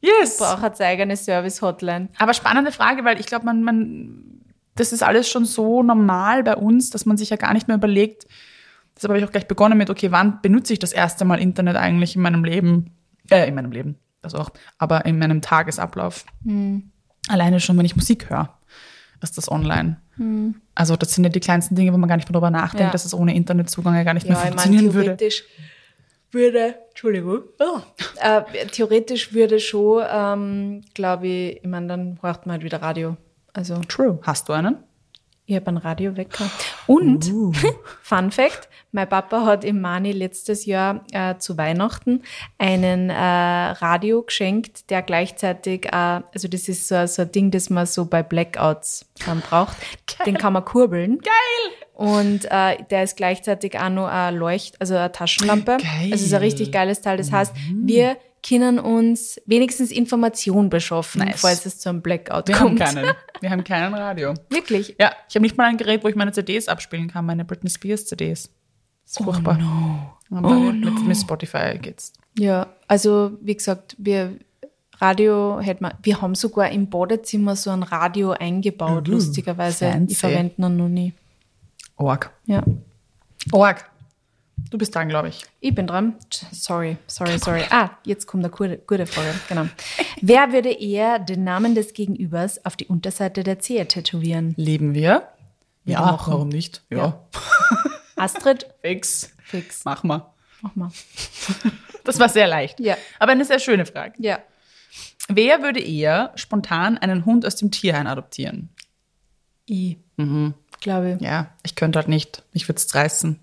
Yes. Braucht jetzt eigene Service-Hotline. Aber spannende Frage, weil ich glaube, man, man, das ist alles schon so normal bei uns, dass man sich ja gar nicht mehr überlegt. Deshalb habe ich auch gleich begonnen mit, okay, wann benutze ich das erste Mal Internet eigentlich in meinem Leben? Äh, in meinem Leben, das auch, aber in meinem Tagesablauf. Alleine schon, wenn ich Musik höre, ist das online. Also das sind ja die kleinsten Dinge, wo man gar nicht mehr drüber nachdenkt, Ja. dass es ohne Internetzugang ja gar nicht mehr Ja, ich meine, funktionieren würde. theoretisch würde, Entschuldigung, äh, theoretisch würde schon, ähm, glaube ich, ich meine, dann braucht man halt wieder Radio. Also True. Hast du einen? Ich habe einen Radiowecker. Und, Uh. Fun Fact, mein Papa hat im Mani letztes Jahr äh, zu Weihnachten einen äh, Radio geschenkt, der gleichzeitig, äh, also das ist so, so ein Ding, das man so bei Blackouts ähm, braucht. Den kann man kurbeln. Geil! Und äh, der ist gleichzeitig auch noch eine Leucht, also eine Taschenlampe. Geil. Also es ist ein richtig geiles Teil. Das heißt, wir können uns wenigstens Information beschaffen, Nice. falls es zu einem Blackout Wir haben kommt. keinen. Wir haben keinen Radio. Wirklich? Ja, ich habe nicht mal ein Gerät, wo ich meine CDs abspielen kann, meine Britney Spears CDs. Das ist furchtbar. Aber Oh mit, mit Spotify geht's. Ja, also wie gesagt, wir Radio hätten wir, wir haben sogar im Badezimmer so ein Radio eingebaut, Mhm. lustigerweise. fancy. Ich verwende ihn noch nie. Org. Ja. Org. Du bist dran, glaube ich. Ich bin dran. Sorry, sorry, sorry. Ah, jetzt kommt eine gute, gute Frage. Genau. Wer würde eher den Namen des Gegenübers auf die Unterseite der Zehe tätowieren? Leben wir? Ja, machen. warum nicht? Ja. Ja. Astrid? Fix. Fix. Mach mal. Mach mal. Das war sehr leicht. Ja. Aber eine sehr schöne Frage. Ja. Wer würde eher spontan einen Hund aus dem Tierheim adoptieren? Ich. Mhm. Glaube ich. Ja, ich könnte halt nicht. Ich würde es reißen.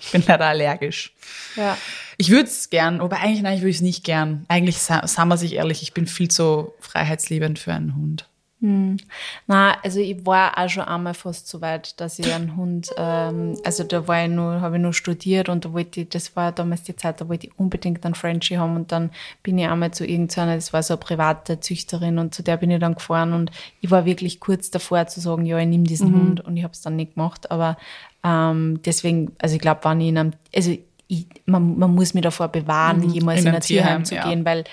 Ich bin leider allergisch. Ja. Ich würde es gern, wobei eigentlich, nein, ich würde es nicht gern. Eigentlich, sa- sagen wir sich ehrlich, ich bin viel zu freiheitsliebend für einen Hund. Na, also ich war auch schon einmal fast so weit, dass ich einen Hund, ähm, also da war ich nur, habe ich nur studiert und da wollte ich, das war damals die Zeit, da wollte ich unbedingt einen Frenchie haben und dann bin ich einmal zu irgendeiner, das war so eine private Züchterin und zu der bin ich dann gefahren und ich war wirklich kurz davor zu sagen, ja, ich nehme diesen Hund und ich habe es dann nicht gemacht, aber ähm, deswegen, also ich glaube, wenn ich in einem, also ich, man, man muss mich davor bewahren, jemals In in, ein Tierheim, Tierheim, zu ja. gehen, weil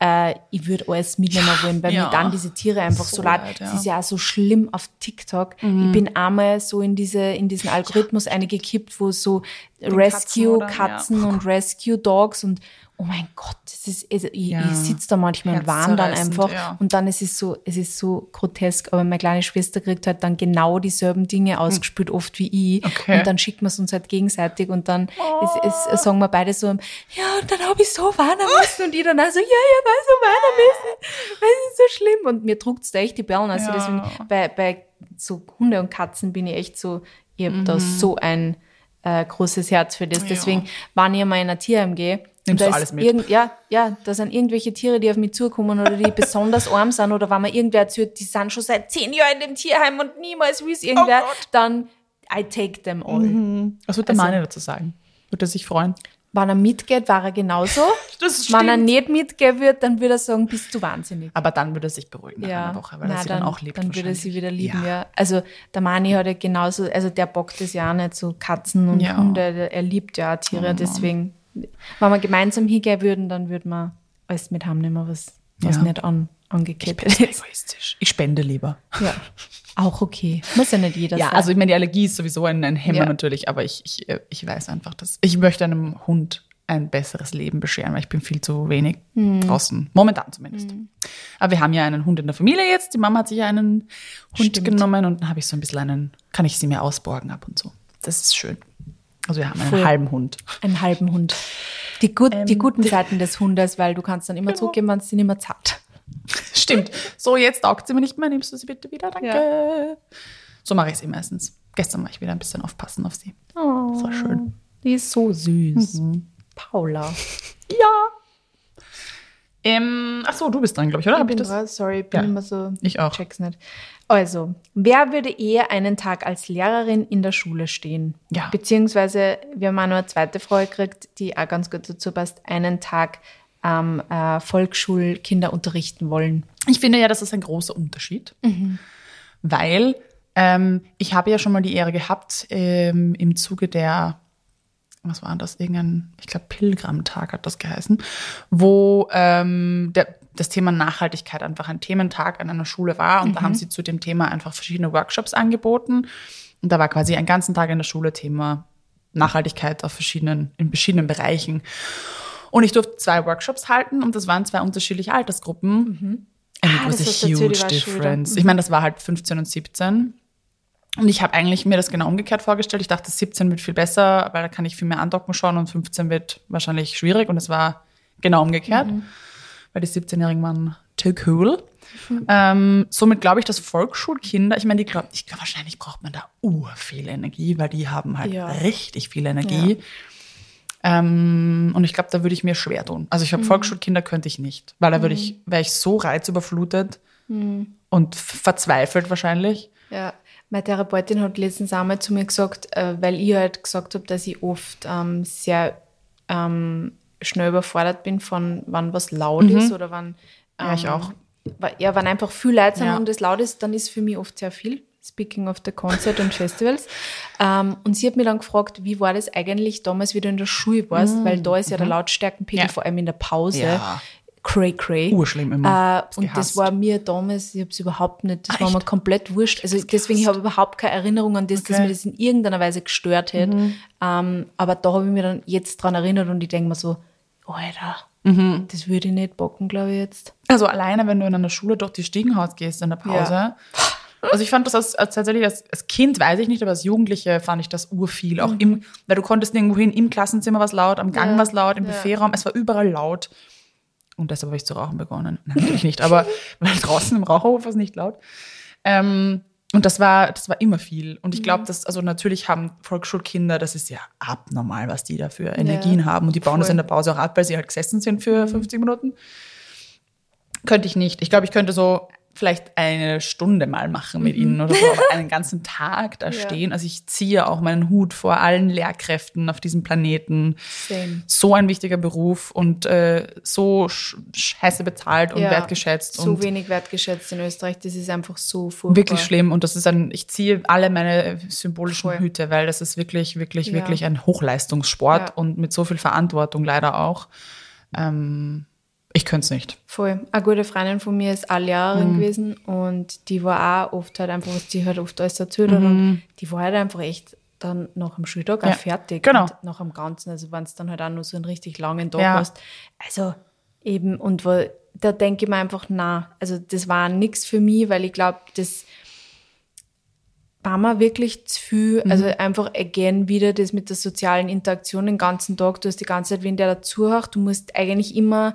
äh, ich würde alles mitnehmen wollen, weil ja. mir dann diese Tiere einfach so, So leid. leid, ja. Es ist ja auch so schlimm auf TikTok. Ich bin einmal so in diese in diesen Algorithmus eingekippt, wo so Rescue? Katzen, Ja. und Rescue Dogs und oh mein Gott, das ist also ich, Ja. ich sitze da manchmal und warne dann einfach ja. und dann ist es so es ist so grotesk, aber meine kleine Schwester kriegt halt dann genau dieselben Dinge ausgespielt oft wie ich Okay. Oh. und dann schickt man es uns halt gegenseitig und dann ist, ist, sagen wir beide so ja und dann habe ich so warnen müssen und ich dann auch so ja ja weiß so warnen müssen das ist so schlimm und mir druckt da echt die Bellen also Ja. deswegen bei, bei so Hunde und Katzen bin ich echt so ich habe da so ein äh, großes Herz für das Mhm. Ja. deswegen wenn ich mal in ein Tierheim gehe Nimmst und da du ist alles mit? Ja, ja, da sind irgendwelche Tiere, die auf mich zukommen oder die besonders arm sind oder wenn mir irgendwer erzählt, die sind schon seit zehn Jahren in dem Tierheim und niemals will es irgendwer, Oh dann I take them all. Was wird der Also- Mani dazu sagen? Würde er sich freuen? Wenn er mitgeht, war er genauso. Das Wenn er nicht mitgehen wird, dann würde er sagen, bist du wahnsinnig. Aber dann würde er sich beruhigen nach ja, einer Woche, weil Nein, er sie dann, auch liebt. Dann würde er sie wieder lieben, ja. Also der Mani hat ja genauso, also der bockt es ja auch nicht, so Katzen und Ja. Hunde, er liebt ja auch Tiere, deswegen, wenn wir gemeinsam hingehen würden, dann würden wir alles mit haben nehmen, was, was Ja. nicht an, Ich bin angekettet ist. egoistisch. Ich spende lieber. Ja, auch okay. Muss ja nicht jeder Ja, sein. also ich meine, die Allergie ist sowieso ein, ein Hämmer Ja. natürlich, aber ich, ich, äh, ich weiß einfach, dass ich möchte einem Hund ein besseres Leben bescheren, weil ich bin viel zu wenig Hm. draußen, momentan zumindest. Aber wir haben ja einen Hund in der Familie jetzt, die Mama hat sich ja einen Hund Stimmt. genommen und dann habe ich so ein bisschen einen, kann ich sie mir ausborgen ab und so. Das ist schön. Also wir haben einen Voll. halben Hund. Einen halben Hund. Die, gut, die Ähm, guten Seiten des Hundes, weil du kannst dann immer Genau. zurückgeben, wenn sie nicht mehr zart. Stimmt. So, jetzt taugt sie mir nicht mehr, nimmst du sie bitte wieder, danke. So mache ich es eh meistens. Gestern war ich wieder ein bisschen aufpassen auf sie. Oh, Das war schön. Die ist so süß. Mhm. Paula. Ja. Ähm, ach so, du bist dran, glaube ich, oder? Ich Hab bin das? dran, sorry, ich bin Ja. immer so. Ich auch. Check's nicht. Also, wer würde eher einen Tag als Lehrerin in der Schule stehen? Ja. Beziehungsweise, wir haben auch noch eine zweite Frage gekriegt, die auch ganz gut dazu passt, einen Tag ähm, äh, Volksschulkinder unterrichten wollen. Ich finde ja, das ist ein großer Unterschied, weil ähm, ich habe ja schon mal die Ehre gehabt, ähm, im Zuge der, was war das, irgendein, ich glaube, Pilgramtag hat das geheißen, wo ähm, der, das Thema Nachhaltigkeit einfach ein Thementag an einer Schule war und da haben sie zu dem Thema einfach verschiedene Workshops angeboten und da war quasi einen ganzen Tag in der Schule Thema Nachhaltigkeit auf verschiedenen, in verschiedenen Bereichen. Und ich durfte zwei Workshops halten und das waren zwei unterschiedliche Altersgruppen. And it Ah, was das a huge difference. Ich meine, das war halt 15 und 17. Und ich habe eigentlich mir das genau umgekehrt vorgestellt. Ich dachte, 17 wird viel besser, weil da kann ich viel mehr andocken schauen und 15 wird wahrscheinlich schwierig. Und es war genau umgekehrt, weil die 17-Jährigen waren too cool. Ähm, somit glaube ich, dass Volksschulkinder, ich meine, die glauben, ich glaube, wahrscheinlich braucht man da ur viel Energie, weil die haben halt Ja. richtig viel Energie. Ähm, und ich glaube, da würde ich mir schwer tun. Also ich glaube, Volksschulkinder könnte ich nicht, weil da würde ich, wäre ich so reizüberflutet und f- verzweifelt wahrscheinlich. Ja, meine Therapeutin hat letztens einmal zu mir gesagt, äh, weil ich halt gesagt habe, dass ich oft ähm, sehr ähm, schnell überfordert bin von wann was laut ist oder wann ähm, Ja, ich auch. wa- Ja, wenn einfach viel Leute sind Ja. und es laut ist, dann ist für mich oft sehr viel. Speaking of the Concert und Festivals. Ähm, und sie hat mich dann gefragt, wie war das eigentlich damals, wie du in der Schule warst, weil da ist ja der Lautstärkenpegel, Mhm. Ja. vor allem in der Pause, Ja. cray cray. Urschlimm immer. Äh, und das gehasst. war mir damals, ich habe es überhaupt nicht, das Ah, war mir komplett wurscht. Also deswegen, ich habe überhaupt keine Erinnerung an das, dass Okay. Mhm. mir das in irgendeiner Weise gestört hätte. Ähm, aber da habe ich mich dann jetzt dran erinnert und ich denke mir so, Alter, Mhm. das würde ich nicht bocken, glaube ich jetzt. Also alleine, wenn du in einer Schule durch die Stiegenhaus gehst in der Pause. Ja. Also ich fand das als, als tatsächlich als, als Kind, weiß ich nicht, aber als Jugendliche fand ich das urviel. Auch im, weil du konntest nirgendwo hin, im Klassenzimmer was laut, am Gang Mhm. Ja. was laut, im Ja. Buffetraum, es war überall laut. Und deshalb habe ich zu rauchen begonnen. Nein, natürlich nicht, aber weil draußen im Raucherhof war es nicht laut. Ähm, und das war, das war immer viel. Und ich Mhm. glaube, dass, also natürlich haben Volksschulkinder, das ist ja abnormal, was die da für Energien haben. Und die bauen das voll. in der Pause auch ab, weil sie halt gesessen sind für 50 Minuten. Könnte ich nicht. Ich glaube, ich könnte so vielleicht eine Stunde mal machen mit ihnen oder so, einen ganzen Tag da Mhm. Ja. stehen. Also ich ziehe auch meinen Hut vor allen Lehrkräften auf diesem Planeten. Same. So ein wichtiger Beruf und äh, so sch scheiße bezahlt und Ja, wertgeschätzt So und wenig wertgeschätzt in Österreich, das ist einfach so furchtbar. wirklich schlimm. Und das ist ein, ich ziehe alle meine symbolischen Voll. Hüte, weil das ist wirklich, wirklich, Ja. wirklich ein Hochleistungssport und mit so viel Verantwortung leider auch. Ähm, ich könnte es nicht. Voll. Eine gute Freundin von mir ist auch Lehrerin Mhm. gewesen und die war auch oft halt einfach, was die halt oft alles erzählt hat und die war halt einfach echt dann nach dem Schultag Mhm. Ja, auch fertig. genau. Und nach dem Ganzen, also wenn es dann halt auch nur so einen richtig langen Tag Ja. hast. Also eben, und wo, da denke ich mir einfach, na, also das war nichts für mich, weil ich glaube, das war mir wirklich zu viel. Mhm. Also einfach again wieder das mit der sozialen Interaktion den ganzen Tag. Du hast die ganze Zeit, wenn der dazuhört, du musst eigentlich immer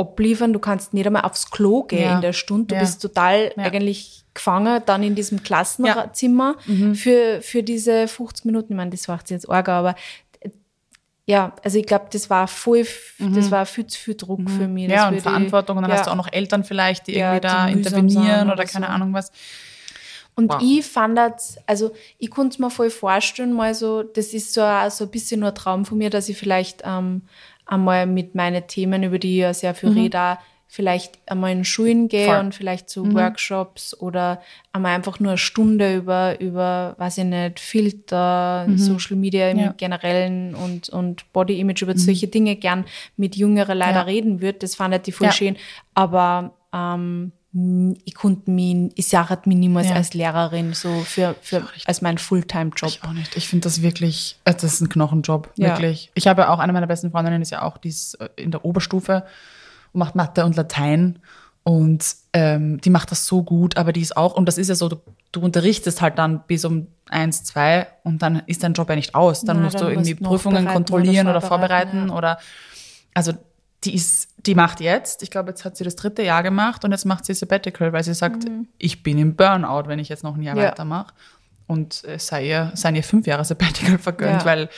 abliefern. Du kannst nicht einmal aufs Klo gehen Ja. in der Stunde. Du Ja. bist total Ja. eigentlich gefangen dann in diesem Klassenzimmer Mhm. für, für diese 50 Minuten. Ich meine, das macht jetzt arg, aber äh, ja, also ich glaube, das war voll, das war viel zu viel Druck für mich. Das Mhm. Ja, und Verantwortung. Und dann ja. hast du auch noch Eltern vielleicht, die Ja, irgendwie da die intervenieren oder, oder keine so. Ahnung was. Und Wow. ich fand das, also ich konnte es mir voll vorstellen, mal so, das ist so, ein- so ein bisschen nur ein Traum von mir, dass ich vielleicht ähm, einmal mit meinen Themen, über die ich ja sehr viel rede, auch vielleicht einmal in Schulen gehe Voll. und vielleicht zu Workshops oder einmal einfach nur eine Stunde über, über, weiß ich nicht, Filter, Social Media im Ja. Generellen und, und Body Image, über solche Dinge gern mit Jüngeren leider Ja. reden würde. Das fand ich voll Ja. schön. Aber ähm, ich konnte mich, ich sage mich niemals Ja. als Lehrerin so für, für als mein Fulltime-Job. Ich auch nicht. Ich finde das wirklich, äh, das ist ein Knochenjob, Ja. wirklich. Ich habe ja auch, eine meiner besten Freundinnen ist ja auch, die ist äh, in der Oberstufe und macht Mathe und Latein und ähm, die macht das so gut, aber die ist auch, und das ist ja so, du, du unterrichtest halt dann bis um eins, zwei und dann ist dein Job ja nicht aus. Dann Na, musst dann du irgendwie Prüfungen kontrollieren oder oder vorbereiten vorbereiten, oder, also die ist, die macht jetzt, ich glaube, jetzt hat sie das dritte Jahr gemacht und jetzt macht sie Sabbatical, weil sie sagt, ich bin im Burnout, wenn ich jetzt noch ein Jahr Mhm. Ja. weitermache. Und es sei ihr, seien ihr fünf Jahre Sabbatical vergönnt, Ja. weil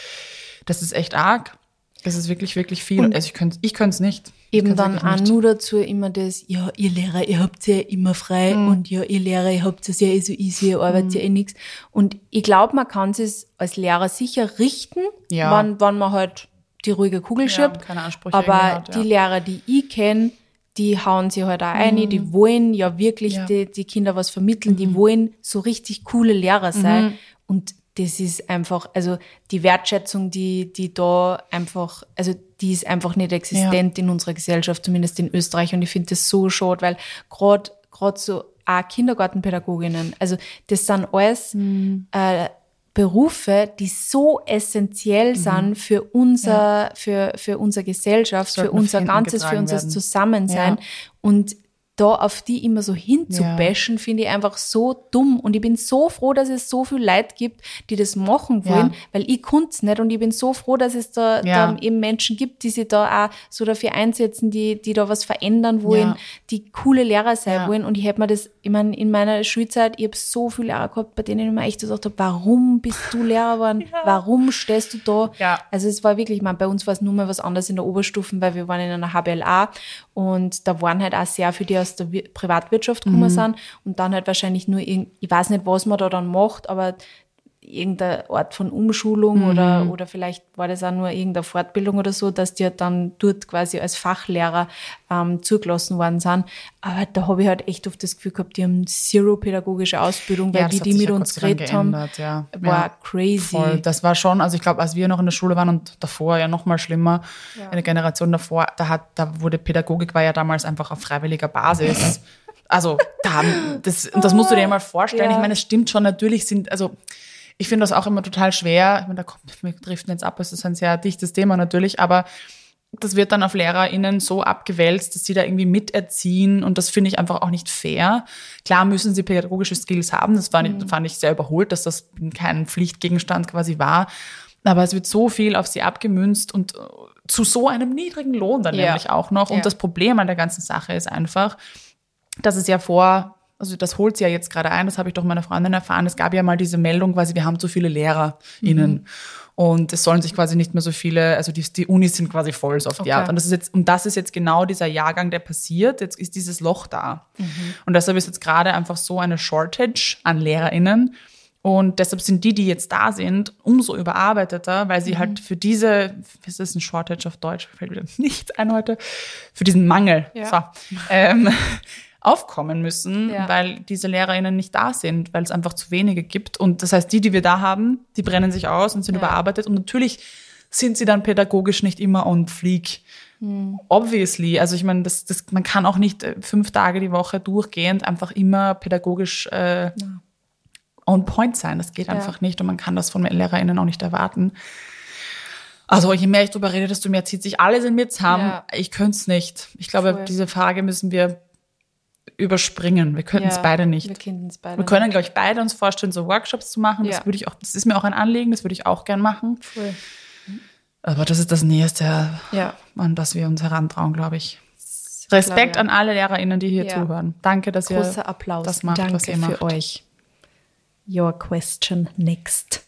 das ist echt arg. Das ist wirklich, wirklich viel. also ich könnte ich es nicht. Ich Eben könnte dann auch nicht. nur dazu immer das, ja, ihr Lehrer, ihr habt ja immer frei Mhm. und ja, ihr Lehrer, ihr habt es ja eh so easy, ihr arbeitet ja eh nichts. Und ich glaube, man kann es als Lehrer sicher richten, Ja. wann, wann man halt die ruhige Kugel Ja, schiebt. keine Ansprüche Aber hat, ja. die Lehrer, die ich kenne, die hauen sich halt auch ein, die wollen ja wirklich Mhm. Ja. Mhm. Die, die Kinder was vermitteln, die wollen so richtig coole Lehrer sein. Und das ist einfach, also die Wertschätzung, die, die da einfach, also die ist einfach nicht existent in unserer Gesellschaft, zumindest in Österreich. Und ich finde das so schade, weil gerade gerade so auch Kindergartenpädagoginnen, also das sind alles Mhm. äh, Berufe, die so essentiell sind für unser, für, für unsere Gesellschaft, für Mhm. Sollten unser Ganzes, für unser werden. Zusammensein. Ja. Und da auf die immer so hinzubashen, finde ich einfach so dumm. Und ich bin so froh, dass es so viel Leute gibt, die das machen wollen, Ja. weil ich konnte es nicht. Und ich bin so froh, dass es da, Ja. da eben Menschen gibt, die sich da auch so dafür einsetzen, die, die da was verändern wollen, Ja. die coole Lehrer sein Ja. wollen. Und ich hätte mir das, ich meine, in meiner Schulzeit, ich habe so viele Lehrer gehabt, bei denen ich mir echt gesagt habe, warum bist du Lehrer geworden? Warum stehst du da? Ja. Also es war wirklich, ich meine, bei uns war es nur mal was anderes in der Oberstufen, weil wir waren in einer HBLA und da waren halt auch sehr viele, die aus der Wir- Privatwirtschaft gekommen sind und dann halt wahrscheinlich nur, ich weiß nicht, was man da dann macht, aber irgendeine Art von Umschulung oder, oder vielleicht war das auch nur irgendeine Fortbildung oder so, dass die halt dann dort quasi als Fachlehrer ähm, zugelassen worden sind. Aber da habe ich halt echt oft das Gefühl gehabt, die haben zero pädagogische Ausbildung, weil Ja, die sich mit ja uns geredet haben, ja. war crazy. Voll. Das war schon, also ich glaube, als wir noch in der Schule waren und davor ja noch mal schlimmer, eine Generation davor, da hat, da wurde Pädagogik war ja damals einfach auf freiwilliger Basis. Also da haben, das, und das musst du dir mal vorstellen. Ich meine, es stimmt schon, natürlich sind, also ich finde das auch immer total schwer. Ich meine, da kommt, wir driften jetzt ab, es ist ein sehr dichtes Thema natürlich, aber das wird dann auf LehrerInnen so abgewälzt, dass sie da irgendwie miterziehen und das finde ich einfach auch nicht fair. Klar müssen sie pädagogische Skills haben, das fand, ich, fand ich sehr überholt, dass das kein Pflichtgegenstand quasi war. Aber es wird so viel auf sie abgemünzt und äh, zu so einem niedrigen Lohn dann Ja. nämlich auch noch. Und Ja. das Problem an der ganzen Sache ist einfach, dass es ja vor, also das holt sie ja jetzt gerade ein, das habe ich doch meiner Freundin erfahren, es gab ja mal diese Meldung quasi, wir haben zu viele LehrerInnen. Mhm. Und es sollen sich quasi nicht mehr so viele, also die, die Unis sind quasi voll so auf die Okay. Art. Und das ist jetzt, und das ist jetzt genau dieser Jahrgang, der passiert. Jetzt ist dieses Loch da. Mhm. Und deshalb ist jetzt gerade einfach so eine Shortage an LehrerInnen. Und deshalb sind die, die jetzt da sind, umso überarbeiteter, weil Mhm. sie halt für diese, was ist ein Shortage auf Deutsch? Mir Fällt wieder nichts ein heute. Für diesen Mangel. Ja. So, ähm, aufkommen müssen, Ja. weil diese LehrerInnen nicht da sind, weil es einfach zu wenige gibt. Und das heißt, die, die wir da haben, die brennen sich aus und sind Ja. überarbeitet. Und natürlich sind sie dann pädagogisch nicht immer on fleek. Hm. Obviously. Also ich meine, das, das, man kann auch nicht äh, fünf Tage die Woche durchgehend einfach immer pädagogisch äh, on point sein. Das geht Ja. einfach nicht und man kann das von LehrerInnen auch nicht erwarten. Also je mehr ich drüber rede, desto mehr zieht sich alles in mir zusammen. Ja. Ich könnte es nicht. Ich glaube, Voll. diese Frage müssen wir überspringen. Wir könnten es Ja, beide nicht. Wir können es beide Wir können, glaube ich, beide uns vorstellen, so Workshops zu machen. Das Ja. würde ich auch, das ist mir auch ein Anliegen, das würde ich auch gern machen. Voll. Aber das ist das Nächste, Ja. an das wir uns herantrauen, glaube ich. Respekt glaube, an alle LehrerInnen, die hier zuhören. Danke, dass ihr Großer Applaus. das macht, Danke was ihr für macht. euch. Your question next.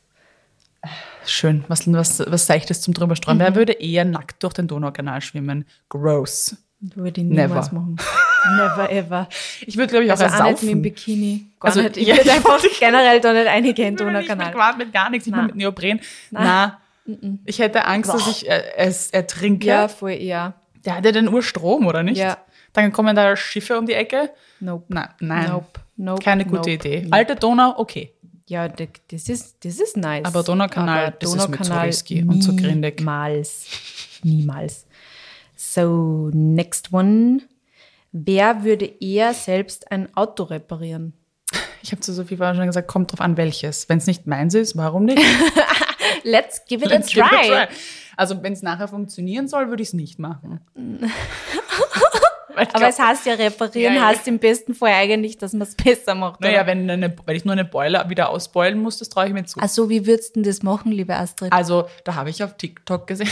Schön. Was, was, was Seichtes zum drüberstreuen. Mhm. Wer würde eher nackt durch den Donaukanal schwimmen? Gross. Würde ich niemals Never. machen. Never ever. Ich würde, glaube ich, auch Also auch nicht mit dem ersaufen. Bikini. Gar Also, nicht. Ich ja, würde ich einfach wollte- generell da nicht Ich bin nicht mit Donaukanal. Quad, mit gar nichts, nicht mal Nein. mit Neopren. Na, ich hätte Angst, dass ich äh, es ertrinke. Ja, voll, ja. Der hat ja den Urstrom, oder nicht? Ja. Dann kommen da Schiffe um die Ecke. Nope. Nein, nein. Nope. Nope. Keine gute nope. Idee. Alte Donau, okay. Ja, das ist, das ist nice. Aber Donaukanal, das ist mir zu risky und zu grindig. Niemals. Niemals. So, next one. Wer würde eher selbst ein Auto reparieren? Ich habe zu Sophie vorhin schon gesagt, kommt drauf an, welches. Wenn es nicht meins ist, warum nicht? Let's give it Let's a give try. it a try. Also wenn es nachher funktionieren soll, würde ich es nicht machen. Aber glaub, es heißt ja reparieren, Ja, ja. heißt im besten Fall eigentlich, dass man es besser macht. naja, oder? wenn, eine, wenn ich nur eine Beule wieder ausbeulen muss, das traue ich mir zu. Also wie würdest du denn das machen, liebe Astrid? Also, da habe ich auf TikTok gesehen.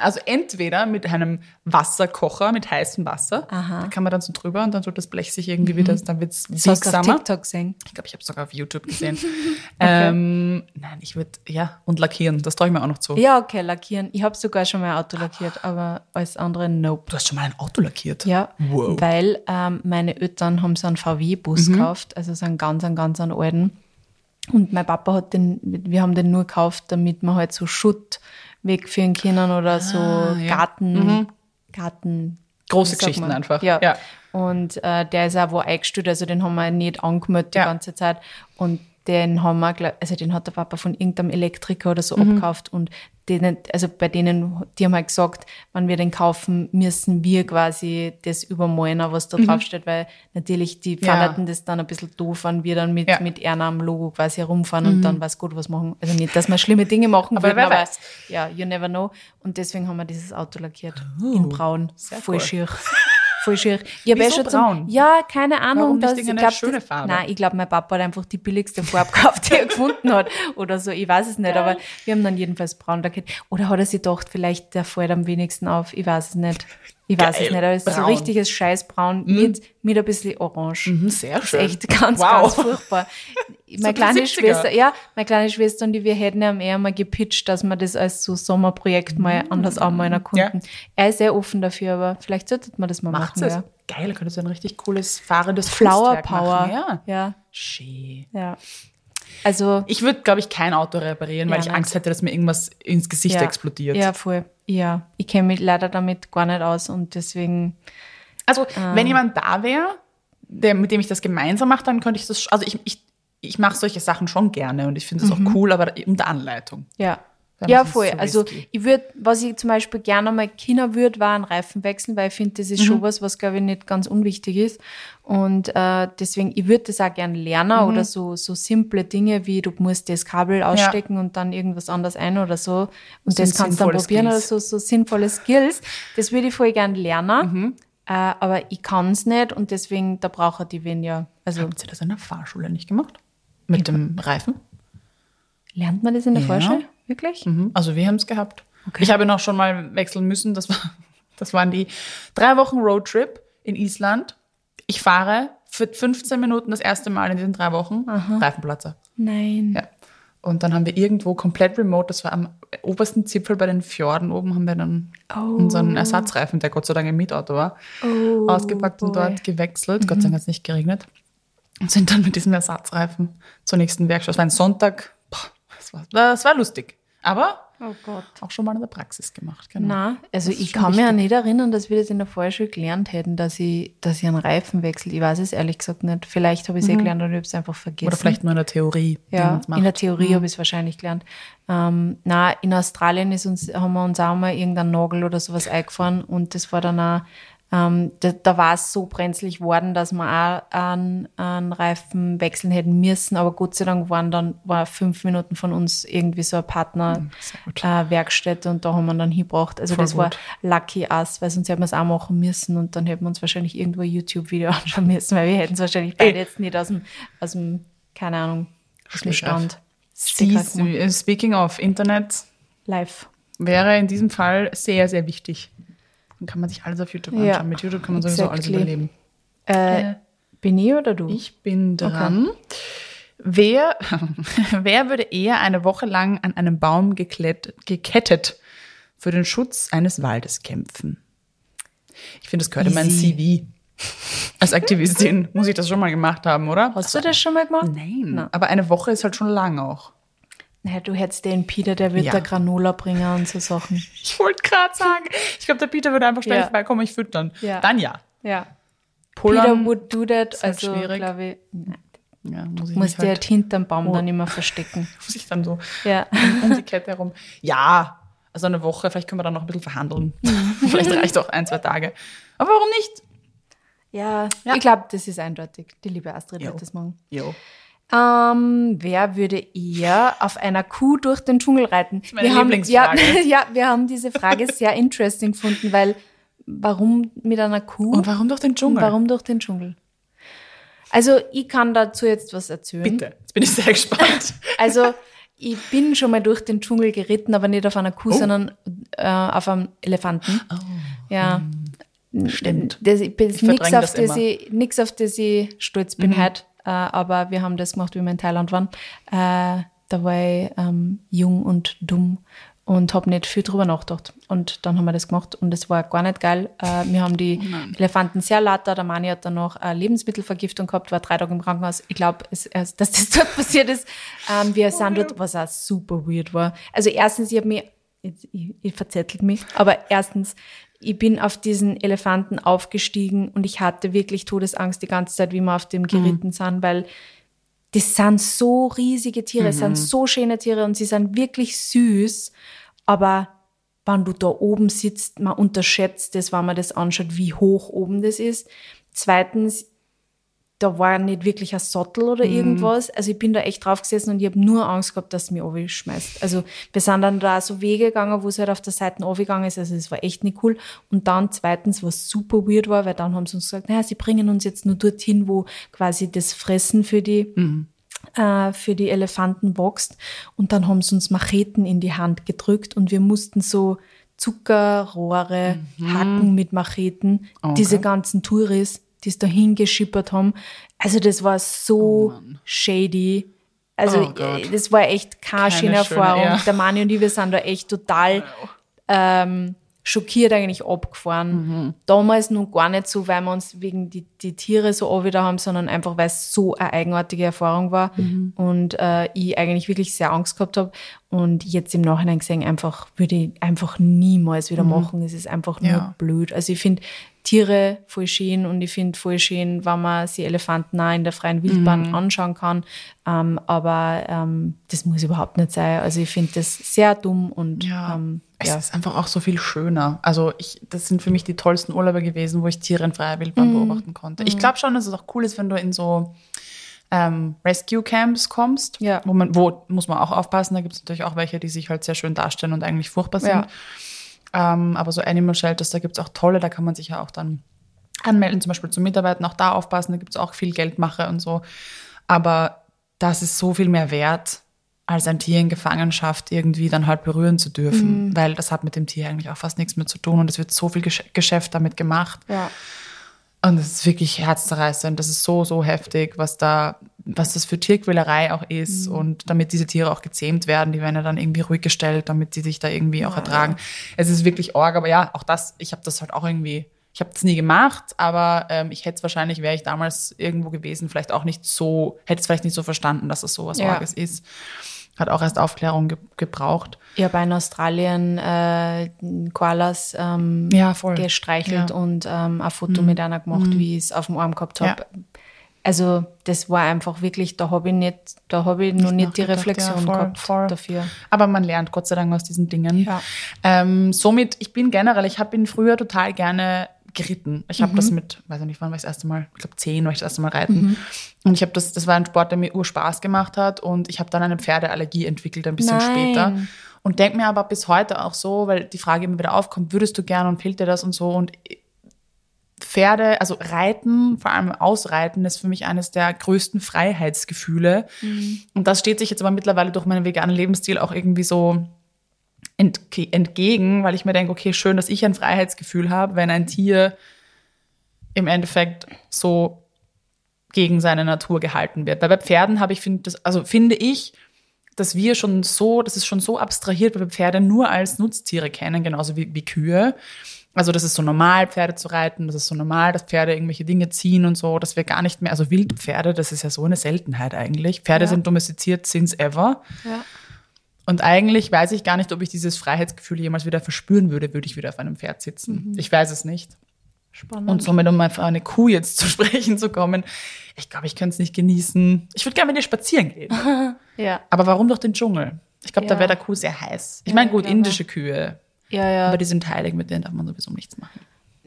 Also entweder mit einem Wasserkocher, mit heißem Wasser. Aha. Da kann man dann so drüber und dann tut das Blech sich irgendwie wieder, dann wird es das hast du auf. TikTok gesehen. Ich glaube, ich habe es sogar auf YouTube gesehen. ähm, nein, ich würde, ja, und lackieren, das traue ich mir auch noch zu. Ja, okay, lackieren. Ich habe sogar schon mal ein Auto lackiert, aber alles andere nope. Du hast schon mal ein Auto lackiert? Ja, Wow. weil ähm, meine Eltern haben so einen VW-Bus gekauft, also so einen ganz, einen ganz einen alten. Und mein Papa hat den, wir haben den nur gekauft, damit wir halt so Schutt wegführen können oder so ja. Garten, Garten. Große Geschichten man? einfach. Ja. Ja. Und äh, der ist auch wo eingestellt, also den haben wir nicht angemeldet die Ja. ganze Zeit. Und den haben wir, also den hat der Papa von irgendeinem Elektriker oder so Mhm. abgekauft und denen, also bei denen, die haben halt gesagt, wenn wir den kaufen, müssen wir quasi das übermalen, was da draufsteht, weil natürlich die Mhm. Ja. fanden das dann ein bisschen doof, wenn wir dann mit, Ja. Mhm. mit Erna am Logo quasi herumfahren und dann weiß Gott was machen. Also nicht, dass wir schlimme Dinge machen Aber würden, wer aber weiß. ja, you never know. Und deswegen haben wir dieses Auto lackiert. in braun. Oh, sehr Voll cool. schier. Voll schier. Ich hab eh Wieso schon zum- braun? ja, keine Ahnung. Warum nicht dass- irgendeine ich glaub, schöne das, Farbe? Nein, ich glaube, mein Papa hat einfach die billigste Farbe gekauft, die er gefunden hat. Oder so, ich weiß es nicht. Aber wir haben dann jedenfalls braun lackiert. Oder hat er sich gedacht, vielleicht der fällt am wenigsten auf. Ich weiß es nicht. Ich weiß Geil. es nicht. Aber es ist so Braun. richtiges Scheißbraun mit, mit ein bisschen Orange. Mhm, sehr Das ist schön. echt ganz, Wow. ganz furchtbar. Meine die kleine 70er. Schwester, ja, meine kleine Schwester und die, wir hätten ihm eher mal gepitcht, dass wir das als so Sommerprojekt mal anders anmalen konnten. Er ist sehr offen dafür, aber vielleicht sollte man das mal Macht machen. es. Ja. Geil, da könntest du ein richtig cooles fahrendes Flower Kunstwerk Power. Machen. Ja. ja, Schön. ja. Also, Ich würde, glaube ich, kein Auto reparieren, weil Ja, ich nein. Angst hätte, dass mir irgendwas ins Gesicht ja, explodiert. Ja, voll. Ja, ich kenne mich leider damit gar nicht aus und deswegen, Also, Ah. wenn jemand da wäre, der, mit dem ich das gemeinsam mache, dann könnte ich das, also ich, ich, ich mache solche Sachen schon gerne und ich finde es auch cool, aber unter Anleitung. ja. Ja, voll. so also ich würde, was ich zum Beispiel gerne mal Kinder würde, war ein Reifen wechseln, weil ich finde, das ist Mhm. schon was, was glaube ich nicht ganz unwichtig ist. Und äh, deswegen, ich würde das auch gerne lernen Mhm. oder so, so simple Dinge wie du musst das Kabel ausstecken und dann irgendwas anderes ein oder so. Und sind das kannst du dann probieren Skills. oder so, so sinnvolle Skills. Das würde ich voll gerne lernen. Mhm. Äh, aber ich kann es nicht und deswegen, da brauche ich die wen ja. Also Habt ihr das in der Fahrschule nicht gemacht? Mit dem Reifen? lernt man das in der Ja. Vorschule? Wirklich? Mhm. Also wir haben es gehabt. Ich habe noch schon mal wechseln müssen. Das, war, das waren die drei Wochen Roadtrip in Island. Ich fahre für 15 Minuten das erste Mal in diesen drei Wochen Reifenplatzer. Nein. Ja. Und dann haben wir irgendwo komplett remote, das war am obersten Zipfel bei den Fjorden oben, haben wir dann unseren Ersatzreifen, der Gott sei Dank im Mietauto war, Oh, ausgepackt und boy. dort gewechselt. Gott sei Dank hat es nicht geregnet. Und sind dann mit diesem Ersatzreifen zur nächsten Werkstatt. Es war ein Sonntag. Boah, das, war, das war lustig. Aber Oh Gott. auch schon mal in der Praxis gemacht. Genau. Na, also ich kann mich ja nicht erinnern, dass wir das in der Vorschule gelernt hätten, dass ich, dass ich einen Reifen wechsle. Ich weiß es ehrlich gesagt nicht. Vielleicht habe ich es eh gelernt und ich habe es einfach vergessen. Mhm. Oder vielleicht nur in der Theorie. ja, in der Theorie habe ich es wahrscheinlich gelernt. Ähm, na, in Australien ist uns, haben wir uns auch mal irgendeinen Nagel oder sowas eingefahren und das war dann auch, ähm, da, da war es so brenzlig worden, dass wir auch einen, einen Reifen wechseln hätten müssen, aber Gott sei Dank waren dann war fünf Minuten von uns irgendwie so eine Partner äh, Werkstätte und da haben wir dann hingebracht. Also Voll das war gut. lucky us, weil sonst hätten wir es auch machen müssen und dann hätten wir uns wahrscheinlich irgendwo ein YouTube-Video anschauen müssen, weil wir hätten es wahrscheinlich beide jetzt nicht aus dem, aus dem keine Ahnung, aus dem. Stand. Gemacht. speaking of Internet, Live. wäre in diesem Fall sehr, sehr wichtig. Dann kann man sich alles auf YouTube anschauen. Ja, Mit YouTube kann man sowieso alles exactly. überleben. Äh, bin ich oder du? Ich bin dran. Wer, wer würde eher eine Woche lang an einem Baum geklet, gekettet für den Schutz eines Waldes kämpfen? Ich finde, das gehört in mein Easy. CV. als Aktivistin muss ich das schon mal gemacht haben, oder? Hast du das schon mal gemacht? Nein. Na. Aber eine Woche ist halt schon lang auch. Naja, du hättest den Peter, der wird Ja. da Granola bringen und so Sachen. Ich wollte gerade sagen, ich glaube, der Peter würde einfach schnell Ja. vorbeikommen, ich füttern. Ja. Dann ja. Ja. Pullern, Peter would do that, also glaube ich, ja, muss ich muss mich der halt, halt hinterm Baum Oh. dann immer verstecken. muss ich dann so Ja. um die Kette herum. Ja, also eine Woche, vielleicht können wir dann noch ein bisschen verhandeln. vielleicht reicht auch ein, zwei Tage. Aber warum nicht? Ja, Ja. ich glaube, das ist eindeutig. Die liebe Astrid Jo. wird das machen. Jo. Ähm, wer würde eher auf einer Kuh durch den Dschungel reiten? meine wir haben, ja, Lieblingsfrage. ja, wir haben diese Frage sehr interesting gefunden, weil warum mit einer Kuh? Und warum durch den Dschungel? Warum durch den Dschungel? Also ich kann dazu jetzt was erzählen. Bitte, jetzt bin ich sehr gespannt. Also ich bin schon mal durch den Dschungel geritten, aber nicht auf einer Kuh, Oh. sondern äh, auf einem Elefanten. Ja. Stimmt. Das, ich bin Ich nichts auf, das das immer. ich, nix, auf das ich stolz bin heute. Äh, aber wir haben das gemacht, wie wir in Thailand waren. Äh, da war ich ähm, jung und dumm und habe nicht viel drüber nachgedacht. Und dann haben wir das gemacht und es war gar nicht geil. Äh, wir haben die Elefanten sehr latter. Der Mani hat dann noch eine Lebensmittelvergiftung gehabt, war drei Tage im Krankenhaus. Ich glaube, dass das dort passiert ist. Ähm, wir sind dort, was auch super weird war. Also erstens, ich habe mich, ich, ich verzettelt mich, aber erstens, ich bin auf diesen Elefanten aufgestiegen und ich hatte wirklich Todesangst die ganze Zeit, wie wir auf dem geritten sind, weil das sind so riesige Tiere, es sind so schöne Tiere und sie sind wirklich süß, aber wenn du da oben sitzt, man unterschätzt das, wenn man das anschaut, wie hoch oben das ist. Zweitens, da war nicht wirklich ein Sattel oder irgendwas. Also ich bin da echt drauf gesessen und ich habe nur Angst gehabt, dass es mich schmeißt. Also wir sind dann da so Wege gegangen, wo es halt auf der Seite gegangen ist. Also es war echt nicht cool. Und dann zweitens, was super weird war, weil dann haben sie uns gesagt, naja, sie bringen uns jetzt nur dorthin, wo quasi das Fressen für die äh, für die Elefanten wächst. Und dann haben sie uns Macheten in die Hand gedrückt und wir mussten so Zuckerrohre hacken mit Macheten. Okay. Diese ganzen Touris, die es da hingeschippert haben. Also das war so shady. Also Oh das war echt keine, Keine schöne schöne, Erfahrung. ja. Der Mani und ich, wir sind da echt total ähm, schockiert eigentlich abgefahren. Mhm. Damals nun gar nicht so, weil wir uns wegen die, die Tiere so wieder haben, sondern einfach, weil es so eine eigenartige Erfahrung war Mhm. und äh, ich eigentlich wirklich sehr Angst gehabt habe. Und jetzt im Nachhinein gesehen, einfach würde ich einfach niemals wieder machen. Es ist einfach nur Mhm. Ja. blöd. Also ich finde Tiere voll schön und ich finde voll schön, wenn man sie Elefanten auch in der freien Wildbahn Mhm. anschauen kann. Ähm, aber ähm, das muss überhaupt nicht sein. Also ich finde das sehr dumm und Ja. ähm, Es ja. ist einfach auch so viel schöner. Also ich, das sind für mich die tollsten Urlaube gewesen, wo ich Tiere in freier Wildbahn beobachten konnte. Ich glaube schon, dass es auch cool ist, wenn du in so ähm, Rescue Camps kommst, Ja. wo man, wo muss man auch aufpassen, da gibt es natürlich auch welche, die sich halt sehr schön darstellen und eigentlich furchtbar sind. Ja. Ähm, aber so Animal Shelters, da gibt es auch tolle, da kann man sich ja auch dann anmelden, zum Beispiel zum Mitarbeiten, auch da aufpassen, da gibt es auch viel Geldmache und so. Aber das ist so viel mehr wert, als ein Tier in Gefangenschaft irgendwie dann halt berühren zu dürfen, weil das hat mit dem Tier eigentlich auch fast nichts mehr zu tun und es wird so viel Gesch Geschäft damit gemacht. ja. Und es ist wirklich herzzerreißend. Das ist so, so heftig, was da, was das für Tierquälerei auch ist. Und damit diese Tiere auch gezähmt werden, die werden ja dann irgendwie ruhig gestellt, damit sie sich da irgendwie auch ertragen. Es ist wirklich arg, aber ja, auch das, ich habe das halt auch irgendwie, ich habe das nie gemacht, aber ähm, ich hätte es wahrscheinlich, wäre ich damals irgendwo gewesen, vielleicht auch nicht so, hätte es vielleicht nicht so verstanden, dass es so was Ja. Arges ist. Hat auch erst Aufklärung ge gebraucht. Ich habe in Australien äh, Koalas ähm, Ja, gestreichelt Ja. Mhm. und ähm, ein Foto mit einer gemacht, wie ich es auf dem Arm gehabt habe. Ja. Also das war einfach wirklich, da habe ich nicht, da habe ich noch nicht die Reflexion voll, gehabt voll. dafür. Aber man lernt Gott sei Dank aus diesen Dingen. Ja. Ähm, somit, ich bin generell, ich habe ihn früher total gerne geritten. Ich Mhm. habe das mit, weiß ich nicht, wann war ich das erste Mal, ich glaube zehn war ich das erste Mal reiten. Mhm. Und ich habe das, das war ein Sport, der mir Urspaß gemacht hat und ich habe dann eine Pferdeallergie entwickelt, ein bisschen Nein. später. Und denke mir aber bis heute auch so, weil die Frage immer wieder aufkommt, würdest du gerne und fehlt dir das und so und Pferde, also Reiten, vor allem Ausreiten, ist für mich eines der größten Freiheitsgefühle. Und das steht sich jetzt aber mittlerweile durch meinen veganen Lebensstil auch irgendwie so entge entgegen, weil ich mir denke, okay, schön, dass ich ein Freiheitsgefühl habe, wenn ein Tier im Endeffekt so gegen seine Natur gehalten wird. Weil bei Pferden habe ich, finde das, also finde ich, dass wir schon so, das ist schon so abstrahiert, weil wir Pferde nur als Nutztiere kennen, genauso wie, wie Kühe. Also das ist so normal, Pferde zu reiten, das ist so normal, dass Pferde irgendwelche Dinge ziehen und so, dass wir gar nicht mehr, also Wildpferde, das ist ja so eine Seltenheit eigentlich. Pferde Ja. sind domestiziert since ever. Ja. Und eigentlich weiß ich gar nicht, ob ich dieses Freiheitsgefühl jemals wieder verspüren würde, würde ich wieder auf einem Pferd sitzen. Ich weiß es nicht. Spannend. Und somit, um auf eine Kuh jetzt zu sprechen zu kommen, ich glaube, ich könnte es nicht genießen. Ich würde gerne mit dir spazieren gehen. ja. Aber warum durch den Dschungel? Ich glaube, da Ja. wäre der Kuh sehr heiß. Ich Ja, meine, gut, glaube. indische Kühe, Ja, ja. aber die sind heilig, mit denen darf man sowieso nichts machen.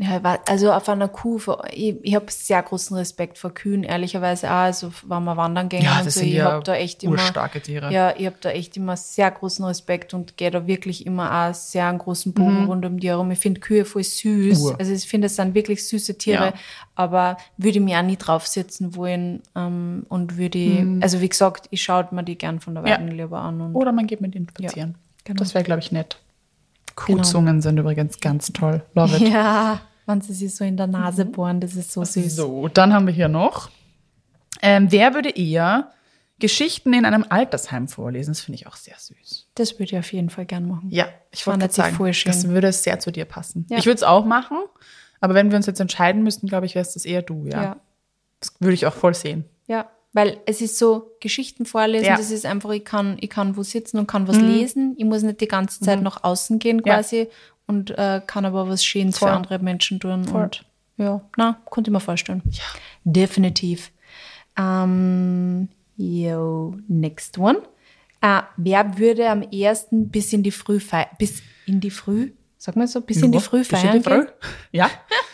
Ja, also auf einer Kuh, ich, ich habe sehr großen Respekt vor Kühen, ehrlicherweise auch. Also wenn wir wandern gehen Ja, und so, ich ja habe da echt immer, Tiere. ja, ich habe da echt immer sehr großen Respekt und gehe da wirklich immer auch sehr einen großen Bogen rund um die herum. Ich finde Kühe voll süß. Mhm. Ur. Also ich finde, es sind wirklich süße Tiere, Ja. aber würde ich mir auch nie draufsetzen wollen ähm, und würde, ich- also wie gesagt, ich schaue mir die gern von der Mhm. Ja. Weiden lieber an. Und Oder man geht mit ihnen spazieren. genau. Das wäre, glaube ich, nett. Kuhzungen sind übrigens ganz toll. Love it. ja, wenn sie sich so in der Nase bohren, das ist so süß. So, dann haben wir hier noch. Ähm, wer würde eher Geschichten in einem Altersheim vorlesen? Das finde ich auch sehr süß. Das würde ich auf jeden Fall gern machen. Ja, ich Fand wollte das gerade sagen, das würde sehr zu dir passen. Ja. Ich würde es auch machen, aber wenn wir uns jetzt entscheiden müssten, glaube ich, wäre es das eher du, ja. ja. Das würde ich auch voll sehen. Ja, weil es ist so, Geschichten vorlesen, Ja. Mhm. das ist einfach, ich kann, ich kann wo sitzen und kann was lesen. Ich muss nicht die ganze Zeit nach außen gehen Ja. quasi und äh, kann aber was Schönes Voll. für andere Menschen tun. Voll. Und ja, na, konnte ich mir vorstellen. Ja. Definitiv. Ähm, yo, next one. Äh, wer würde am ersten bis in die Früh feiern? Bis in die Früh? Sag mal so, bis in die Ja, Früh bis in feiern die Früh. Ja.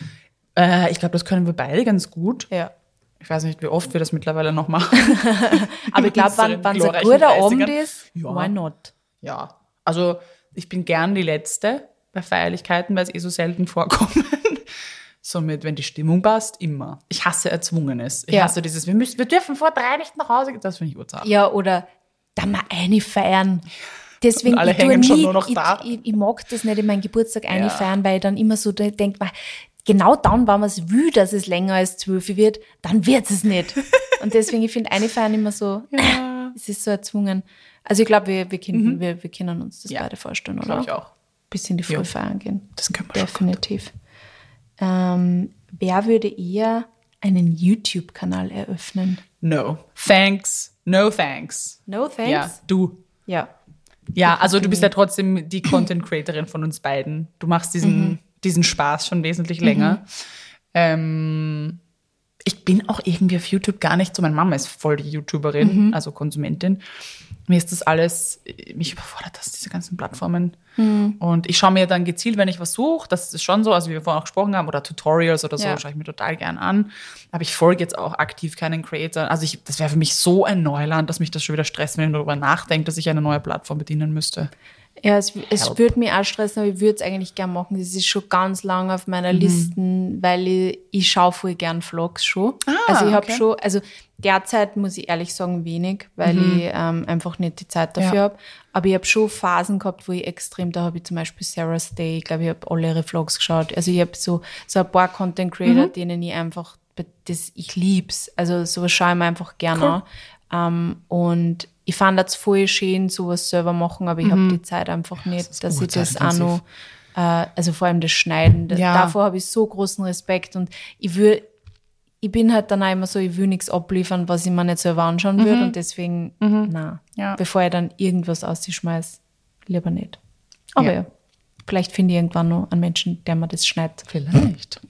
äh, ich glaube, das können wir beide ganz gut. Ja. Ich weiß nicht, wie oft wir das mittlerweile noch machen. Aber ich glaube, unseren wenn es ein guter Abend 30ern. ist, Ja. why not? Ja, also ich bin gern die Letzte bei Feierlichkeiten, weil es eh so selten vorkommen. Somit, wenn die Stimmung passt, immer. Ich hasse Erzwungenes. Ich Ja. hasse dieses, wir, müssen, wir dürfen vor drei nicht nach Hause gehen. Das finde ich urzart. Ja, oder da mal eine feiern. Deswegen, Und alle ich, hängen nie, schon nur noch ich, da. Ich, ich mag das nicht in meinen Geburtstag eine Ja. feiern, weil ich dann immer so denke, genau dann, wenn man es will, dass es länger als zwölf wird, dann wird es nicht. Und deswegen, ich finde eine feiern immer so, Ja. es ist so erzwungen. Also ich glaube, wir, wir, können, wir, wir können uns das Mhm. Ja. beide vorstellen, oder? Glaube ich auch. Bis in die Früh Ja. feiern gehen. Das können wir Definitiv. Ähm, wer würde eher einen YouTube-Kanal eröffnen? No. Thanks. No thanks. No thanks? Ja, du. Ja. Ja, also du bist ja trotzdem die Content Creatorin von uns beiden. Du machst diesen, diesen Spaß schon wesentlich länger. Ähm, ich bin auch irgendwie auf YouTube gar nicht so. Meine Mama ist voll die YouTuberin, also Konsumentin. Mir ist das alles, mich überfordert das, diese ganzen Plattformen. Und ich schaue mir dann gezielt, wenn ich was suche, das ist schon so, also wie wir vorhin auch gesprochen haben, oder Tutorials oder so, Ja. schaue ich mir total gern an. Aber ich folge jetzt auch aktiv keinen Creator. Also ich, das wäre für mich so ein Neuland, dass mich das schon wieder stresst, wenn ich darüber nachdenke, dass ich eine neue Plattform bedienen müsste. Ja, es, es würde mich auch stressen, aber ich würde es eigentlich gern machen. Das ist schon ganz lang auf meiner Mhm. Liste, weil ich, ich schaue voll gern Vlogs schon. Ah, also ich habe okay. schon, also derzeit muss ich ehrlich sagen wenig, weil ich ähm, einfach nicht die Zeit dafür Mhm. Ja. habe. Aber ich habe schon Phasen gehabt, wo ich extrem, da habe ich zum Beispiel Sarah's Day, ich glaube, ich habe alle ihre Vlogs geschaut. Also ich habe so, so ein paar Content Creator, Mhm. denen ich einfach, das, ich lieb's. Also sowas schaue ich mir einfach gerne Cool. an. Ähm, und ich fand das voll schön, sowas selber machen, aber ich habe die Zeit einfach nicht, ist dass ich das auch noch, äh, also vor allem das Schneiden, das, Ja. davor habe ich so großen Respekt und ich will, ich bin halt dann auch immer so, ich will nichts abliefern, was ich mir nicht selber anschauen würde und deswegen, na, Ja. bevor ich dann irgendwas ausschmeiß, lieber nicht. Aber Ja. vielleicht finde ich irgendwann noch einen Menschen, der mir das schneidet. Vielleicht.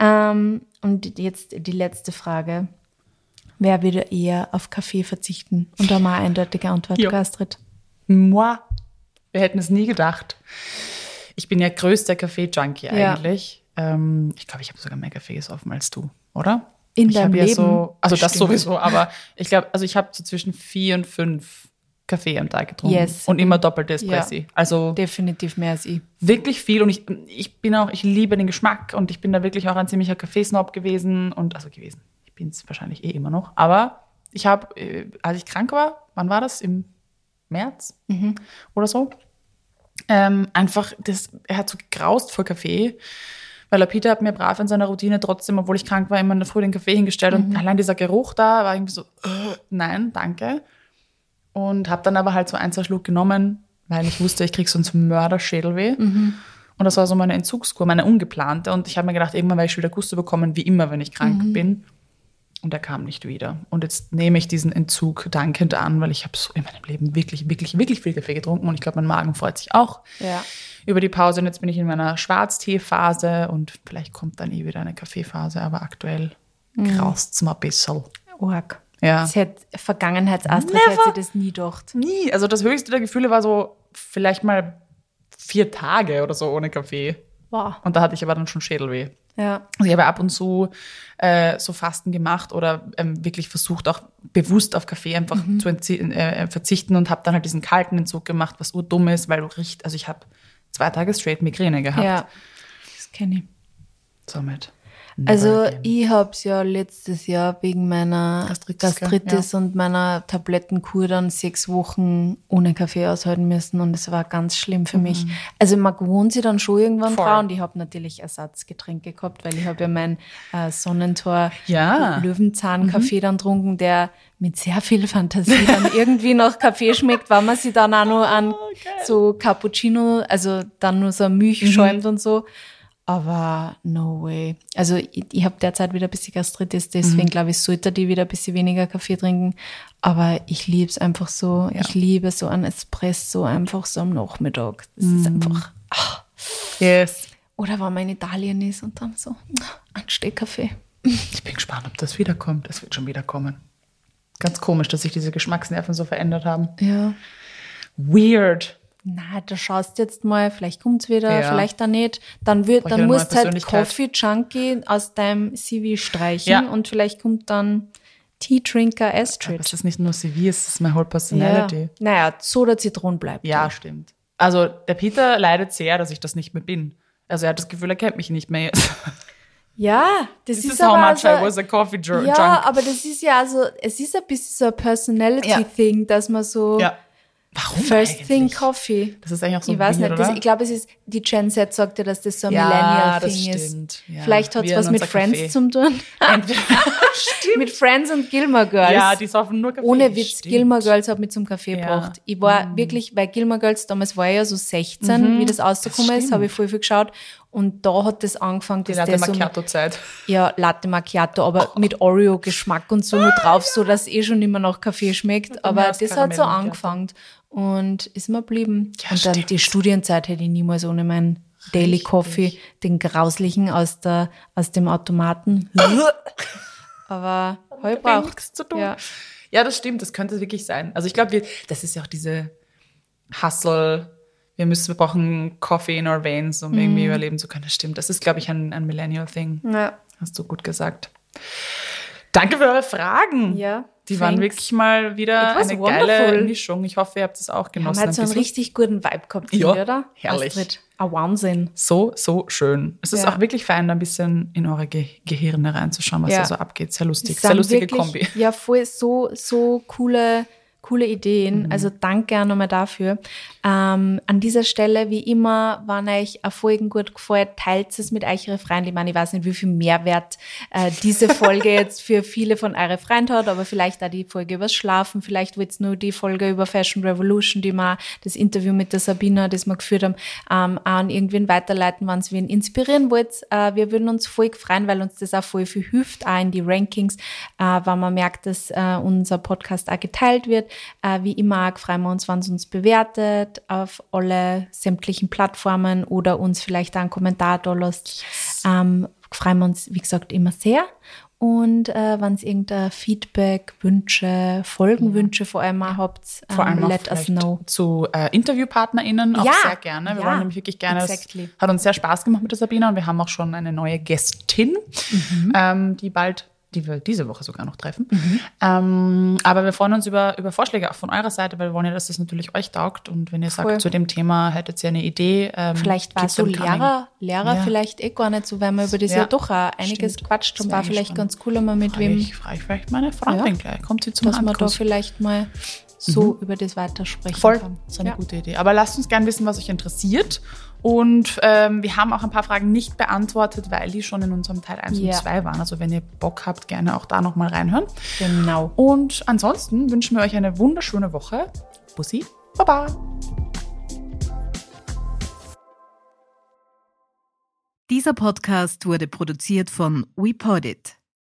Ähm, und jetzt die letzte Frage. Wer würde eher auf Kaffee verzichten? Und da mal eine eindeutige Antwort, Ja. Astrid. Moi. Wir hätten es nie gedacht. Ich bin ja größter Kaffee-Junkie Ja. eigentlich. Ähm, ich glaube, ich habe sogar mehr Kaffee gesoffen als du, oder? In ich deinem hab ja Leben? So, also das Bestimmt. sowieso, aber ich glaube, also ich habe so zwischen vier und fünf Kaffee am Tag getrunken. Yes. Und immer doppelte Espressi. Ja. Also Definitiv mehr als ich. wirklich viel und ich, ich bin auch, ich liebe den Geschmack und ich bin da wirklich auch ein ziemlicher Kaffeesnob gewesen und also gewesen. Ich bin es wahrscheinlich eh immer noch. Aber ich habe, äh, als ich krank war, wann war das? Im März oder so? Ähm, einfach, das, er hat so gegraust vor Kaffee, weil der Peter hat mir brav in seiner Routine trotzdem, obwohl ich krank war, immer in der Früh den Kaffee hingestellt und allein dieser Geruch da war irgendwie so, äh, nein, danke. Und habe dann aber halt so ein, zwei Schluck genommen, weil ich wusste, ich krieg sonst Mörderschädelweh. Und das war so meine Entzugskur, meine ungeplante. Und ich habe mir gedacht, irgendwann werde ich wieder Gusto bekommen, wie immer, wenn ich krank Mhm. bin. Und er kam nicht wieder. Und jetzt nehme ich diesen Entzug dankend an, weil ich habe so in meinem Leben wirklich, wirklich, wirklich viel Kaffee getrunken. Und ich glaube, mein Magen freut sich auch Ja. über die Pause. Und jetzt bin ich in meiner Schwarztee-Phase und vielleicht kommt dann eh wieder eine Kaffeephase. Aber aktuell Mhm. graust es mal ein bisschen. Org. Ja. Sie hat Vergangenheitsastrid hätte sie das nie gedacht. Nie. Also das höchste der Gefühle war so vielleicht mal vier Tage oder so ohne Kaffee. Wow. Und da hatte ich aber dann schon Schädelweh. Ja. Also ich habe ab und zu äh, so Fasten gemacht oder ähm, wirklich versucht, auch bewusst auf Kaffee einfach zu entzie- äh, verzichten und habe dann halt diesen kalten Entzug gemacht, was urdumm ist, weil du richt, also ich habe zwei Tage straight Migräne gehabt. Ja. Das kenne ich. Somit. Also ich habe es ja letztes Jahr wegen meiner Gastritis, Gastritis, gell? und meiner Tablettenkur dann sechs Wochen ohne Kaffee aushalten müssen und es war ganz schlimm für mich. Also man gewohnt sich dann schon irgendwann Mhm. Voll. dran und ich habe natürlich Ersatzgetränke gehabt, weil ich habe ja mein äh, Sonnentor Ja. Löwenzahn-Kaffee dann getrunken, der mit sehr viel Fantasie dann irgendwie nach Kaffee schmeckt, weil man sich dann auch noch an so Cappuccino, also dann nur so Milch schäumt und so. Aber no way. Also ich, ich habe derzeit wieder ein bisschen Gastritis, deswegen glaube ich, sollte die wieder ein bisschen weniger Kaffee trinken. Aber ich liebe es einfach so. Ich liebe so ein Espresso einfach so am Nachmittag. Das ist einfach. ah. Yes. Oder wenn man in Italien ist und dann so ein Stehkaffee. Ich bin gespannt, ob das wiederkommt. Es wird schon wiederkommen. Ganz komisch, dass sich diese Geschmacksnerven so verändert haben. Ja. Weird. Na, da schaust jetzt mal, vielleicht kommt's wieder, Ja. vielleicht auch nicht. Dann, wird, ich dann musst halt. Coffee Junkie aus deinem CV streichen Ja. und vielleicht kommt dann Tea Drinker Aber Astrid. es ist nicht nur CV, es ist my whole Ja. personality. Naja, Soda Zitron bleibt. Ja, stimmt. Also der Peter leidet sehr, dass ich das nicht mehr bin. Also er hat das Gefühl, er kennt mich nicht mehr jetzt. Ja, das This ist is how aber much also, I was a coffee dr Ja, aber das ist ja also, es ist ein bisschen so ein Personality-Thing, dass man so Ja. Warum First eigentlich? Thing Coffee. Das ist eigentlich auch so ich weiß nicht, das, ich glaube, es ist, die Gen Z sagt ja, dass das so ein Ja, Millennial-Thing ist. stimmt. Ja, Vielleicht hat es was mit Friends zu tun. Entweder- mit Friends und Gilmore Girls. ja, die saufen nur Kaffee. Ohne Witz, Stimmt. Gilmore Girls hat mich zum Kaffee Ja. gebracht. Ich war wirklich, weil Gilmore Girls damals war ich ja so 16, wie das rausgekommen ist, stimmt. habe ich voll viel geschaut. Und da hat das angefangen, Die Latte der so Macchiato-Zeit. ja, Latte Macchiato, aber mit Oreo-Geschmack und so nur drauf, so dass eh schon immer nach Kaffee schmeckt. Aber das hat so angefangen und ist mir geblieben. Ja, und dann stimmt. die Studienzeit hätte ich niemals ohne meinen Daily Coffee, den grauslichen aus, der, aus dem Automaten. aber heute Hat braucht nichts zu tun. Ja. Ja. das stimmt, das könnte wirklich sein. Also ich glaube, das ist ja auch diese Hustle. Wir müssen, wir brauchen Coffee in our veins, um Mhm. irgendwie überleben zu können. Das stimmt. Das ist, glaube ich, ein, ein Millennial-Thing. Ja. Hast du gut gesagt. Danke für eure Fragen. Ja, Die waren thanks. wirklich mal wieder eine wonderful. geile Mischung. Ich hoffe, ihr habt es auch Wir haben genossen. halt so ein einen richtig guten Vibe gehabt, Ja, ich, oder? herrlich. Astrid, ein Wahnsinn. so, so schön. Es ist Ja. auch wirklich fein, da ein bisschen in eure Ge Gehirne reinzuschauen, was Ja. da so abgeht. Sehr lustig. Sehr lustige wirklich, Kombi. Ja, voll so, so coole, coole Ideen. Mhm. Also danke auch nochmal dafür. Ähm, an dieser Stelle, wie immer, wenn euch Erfolgen gut gefällt, teilt es mit euch eure Freunde. Ich meine, ich weiß nicht, wie viel Mehrwert äh, diese Folge jetzt für viele von euren Freunden hat, aber vielleicht auch die Folge übers Schlafen, vielleicht wird es nur die Folge über Fashion Revolution, die wir, das Interview mit der Sabina, das wir geführt haben, ähm, auch an irgendwen weiterleiten, wenn ihr wen inspirieren wollt. Äh, wir würden uns voll freuen, weil uns das auch voll viel hilft, auch in die Rankings, äh, wenn man merkt, dass äh, unser Podcast auch geteilt wird. Äh, wie immer freuen wir uns, wenn es uns bewertet auf alle sämtlichen Plattformen oder uns vielleicht einen Kommentar da lasst. Ähm, freuen wir uns, wie gesagt, immer sehr. Und äh, wenn ihr irgendein Feedback, Wünsche, Folgenwünsche vor allem auch habt, Vor allem ähm, auch let us know. zu äh, InterviewpartnerInnen auch Ja, sehr gerne. Wir ja, wollen nämlich wirklich gerne. exactly. Das hat uns sehr Spaß gemacht mit der Sabina und wir haben auch schon eine neue Gästin, Mhm. ähm, die bald, die wir diese Woche sogar noch treffen. Ähm, aber wir freuen uns über, über Vorschläge auch von eurer Seite, weil wir wollen ja, dass das natürlich euch taugt. Und wenn ihr sagt, Voll. zu dem Thema hättet ihr eine Idee. Ähm, Vielleicht war so coming. Lehrer, Lehrer Ja. vielleicht eh gar nicht so, weil man über das Ja, ja, doch auch einiges stimmt. quatscht und war vielleicht spannend. ganz cool, mal mit Frage wem, ich, frage ich vielleicht meine Freundin Ja. gleich. Kommt sie zum dass man da Handkuss? vielleicht mal so über das weitersprechen Mhm. Voll, kann. das ist eine gute Idee. Aber lasst uns gerne wissen, was euch interessiert. Und ähm, wir haben auch ein paar Fragen nicht beantwortet, weil die schon in unserem Teil 1 Ja. und 2 waren. Also wenn ihr Bock habt, gerne auch da nochmal reinhören. Genau. Und ansonsten wünschen wir euch eine wunderschöne Woche. Bussi, Baba. Dieser Podcast wurde produziert von WePodit.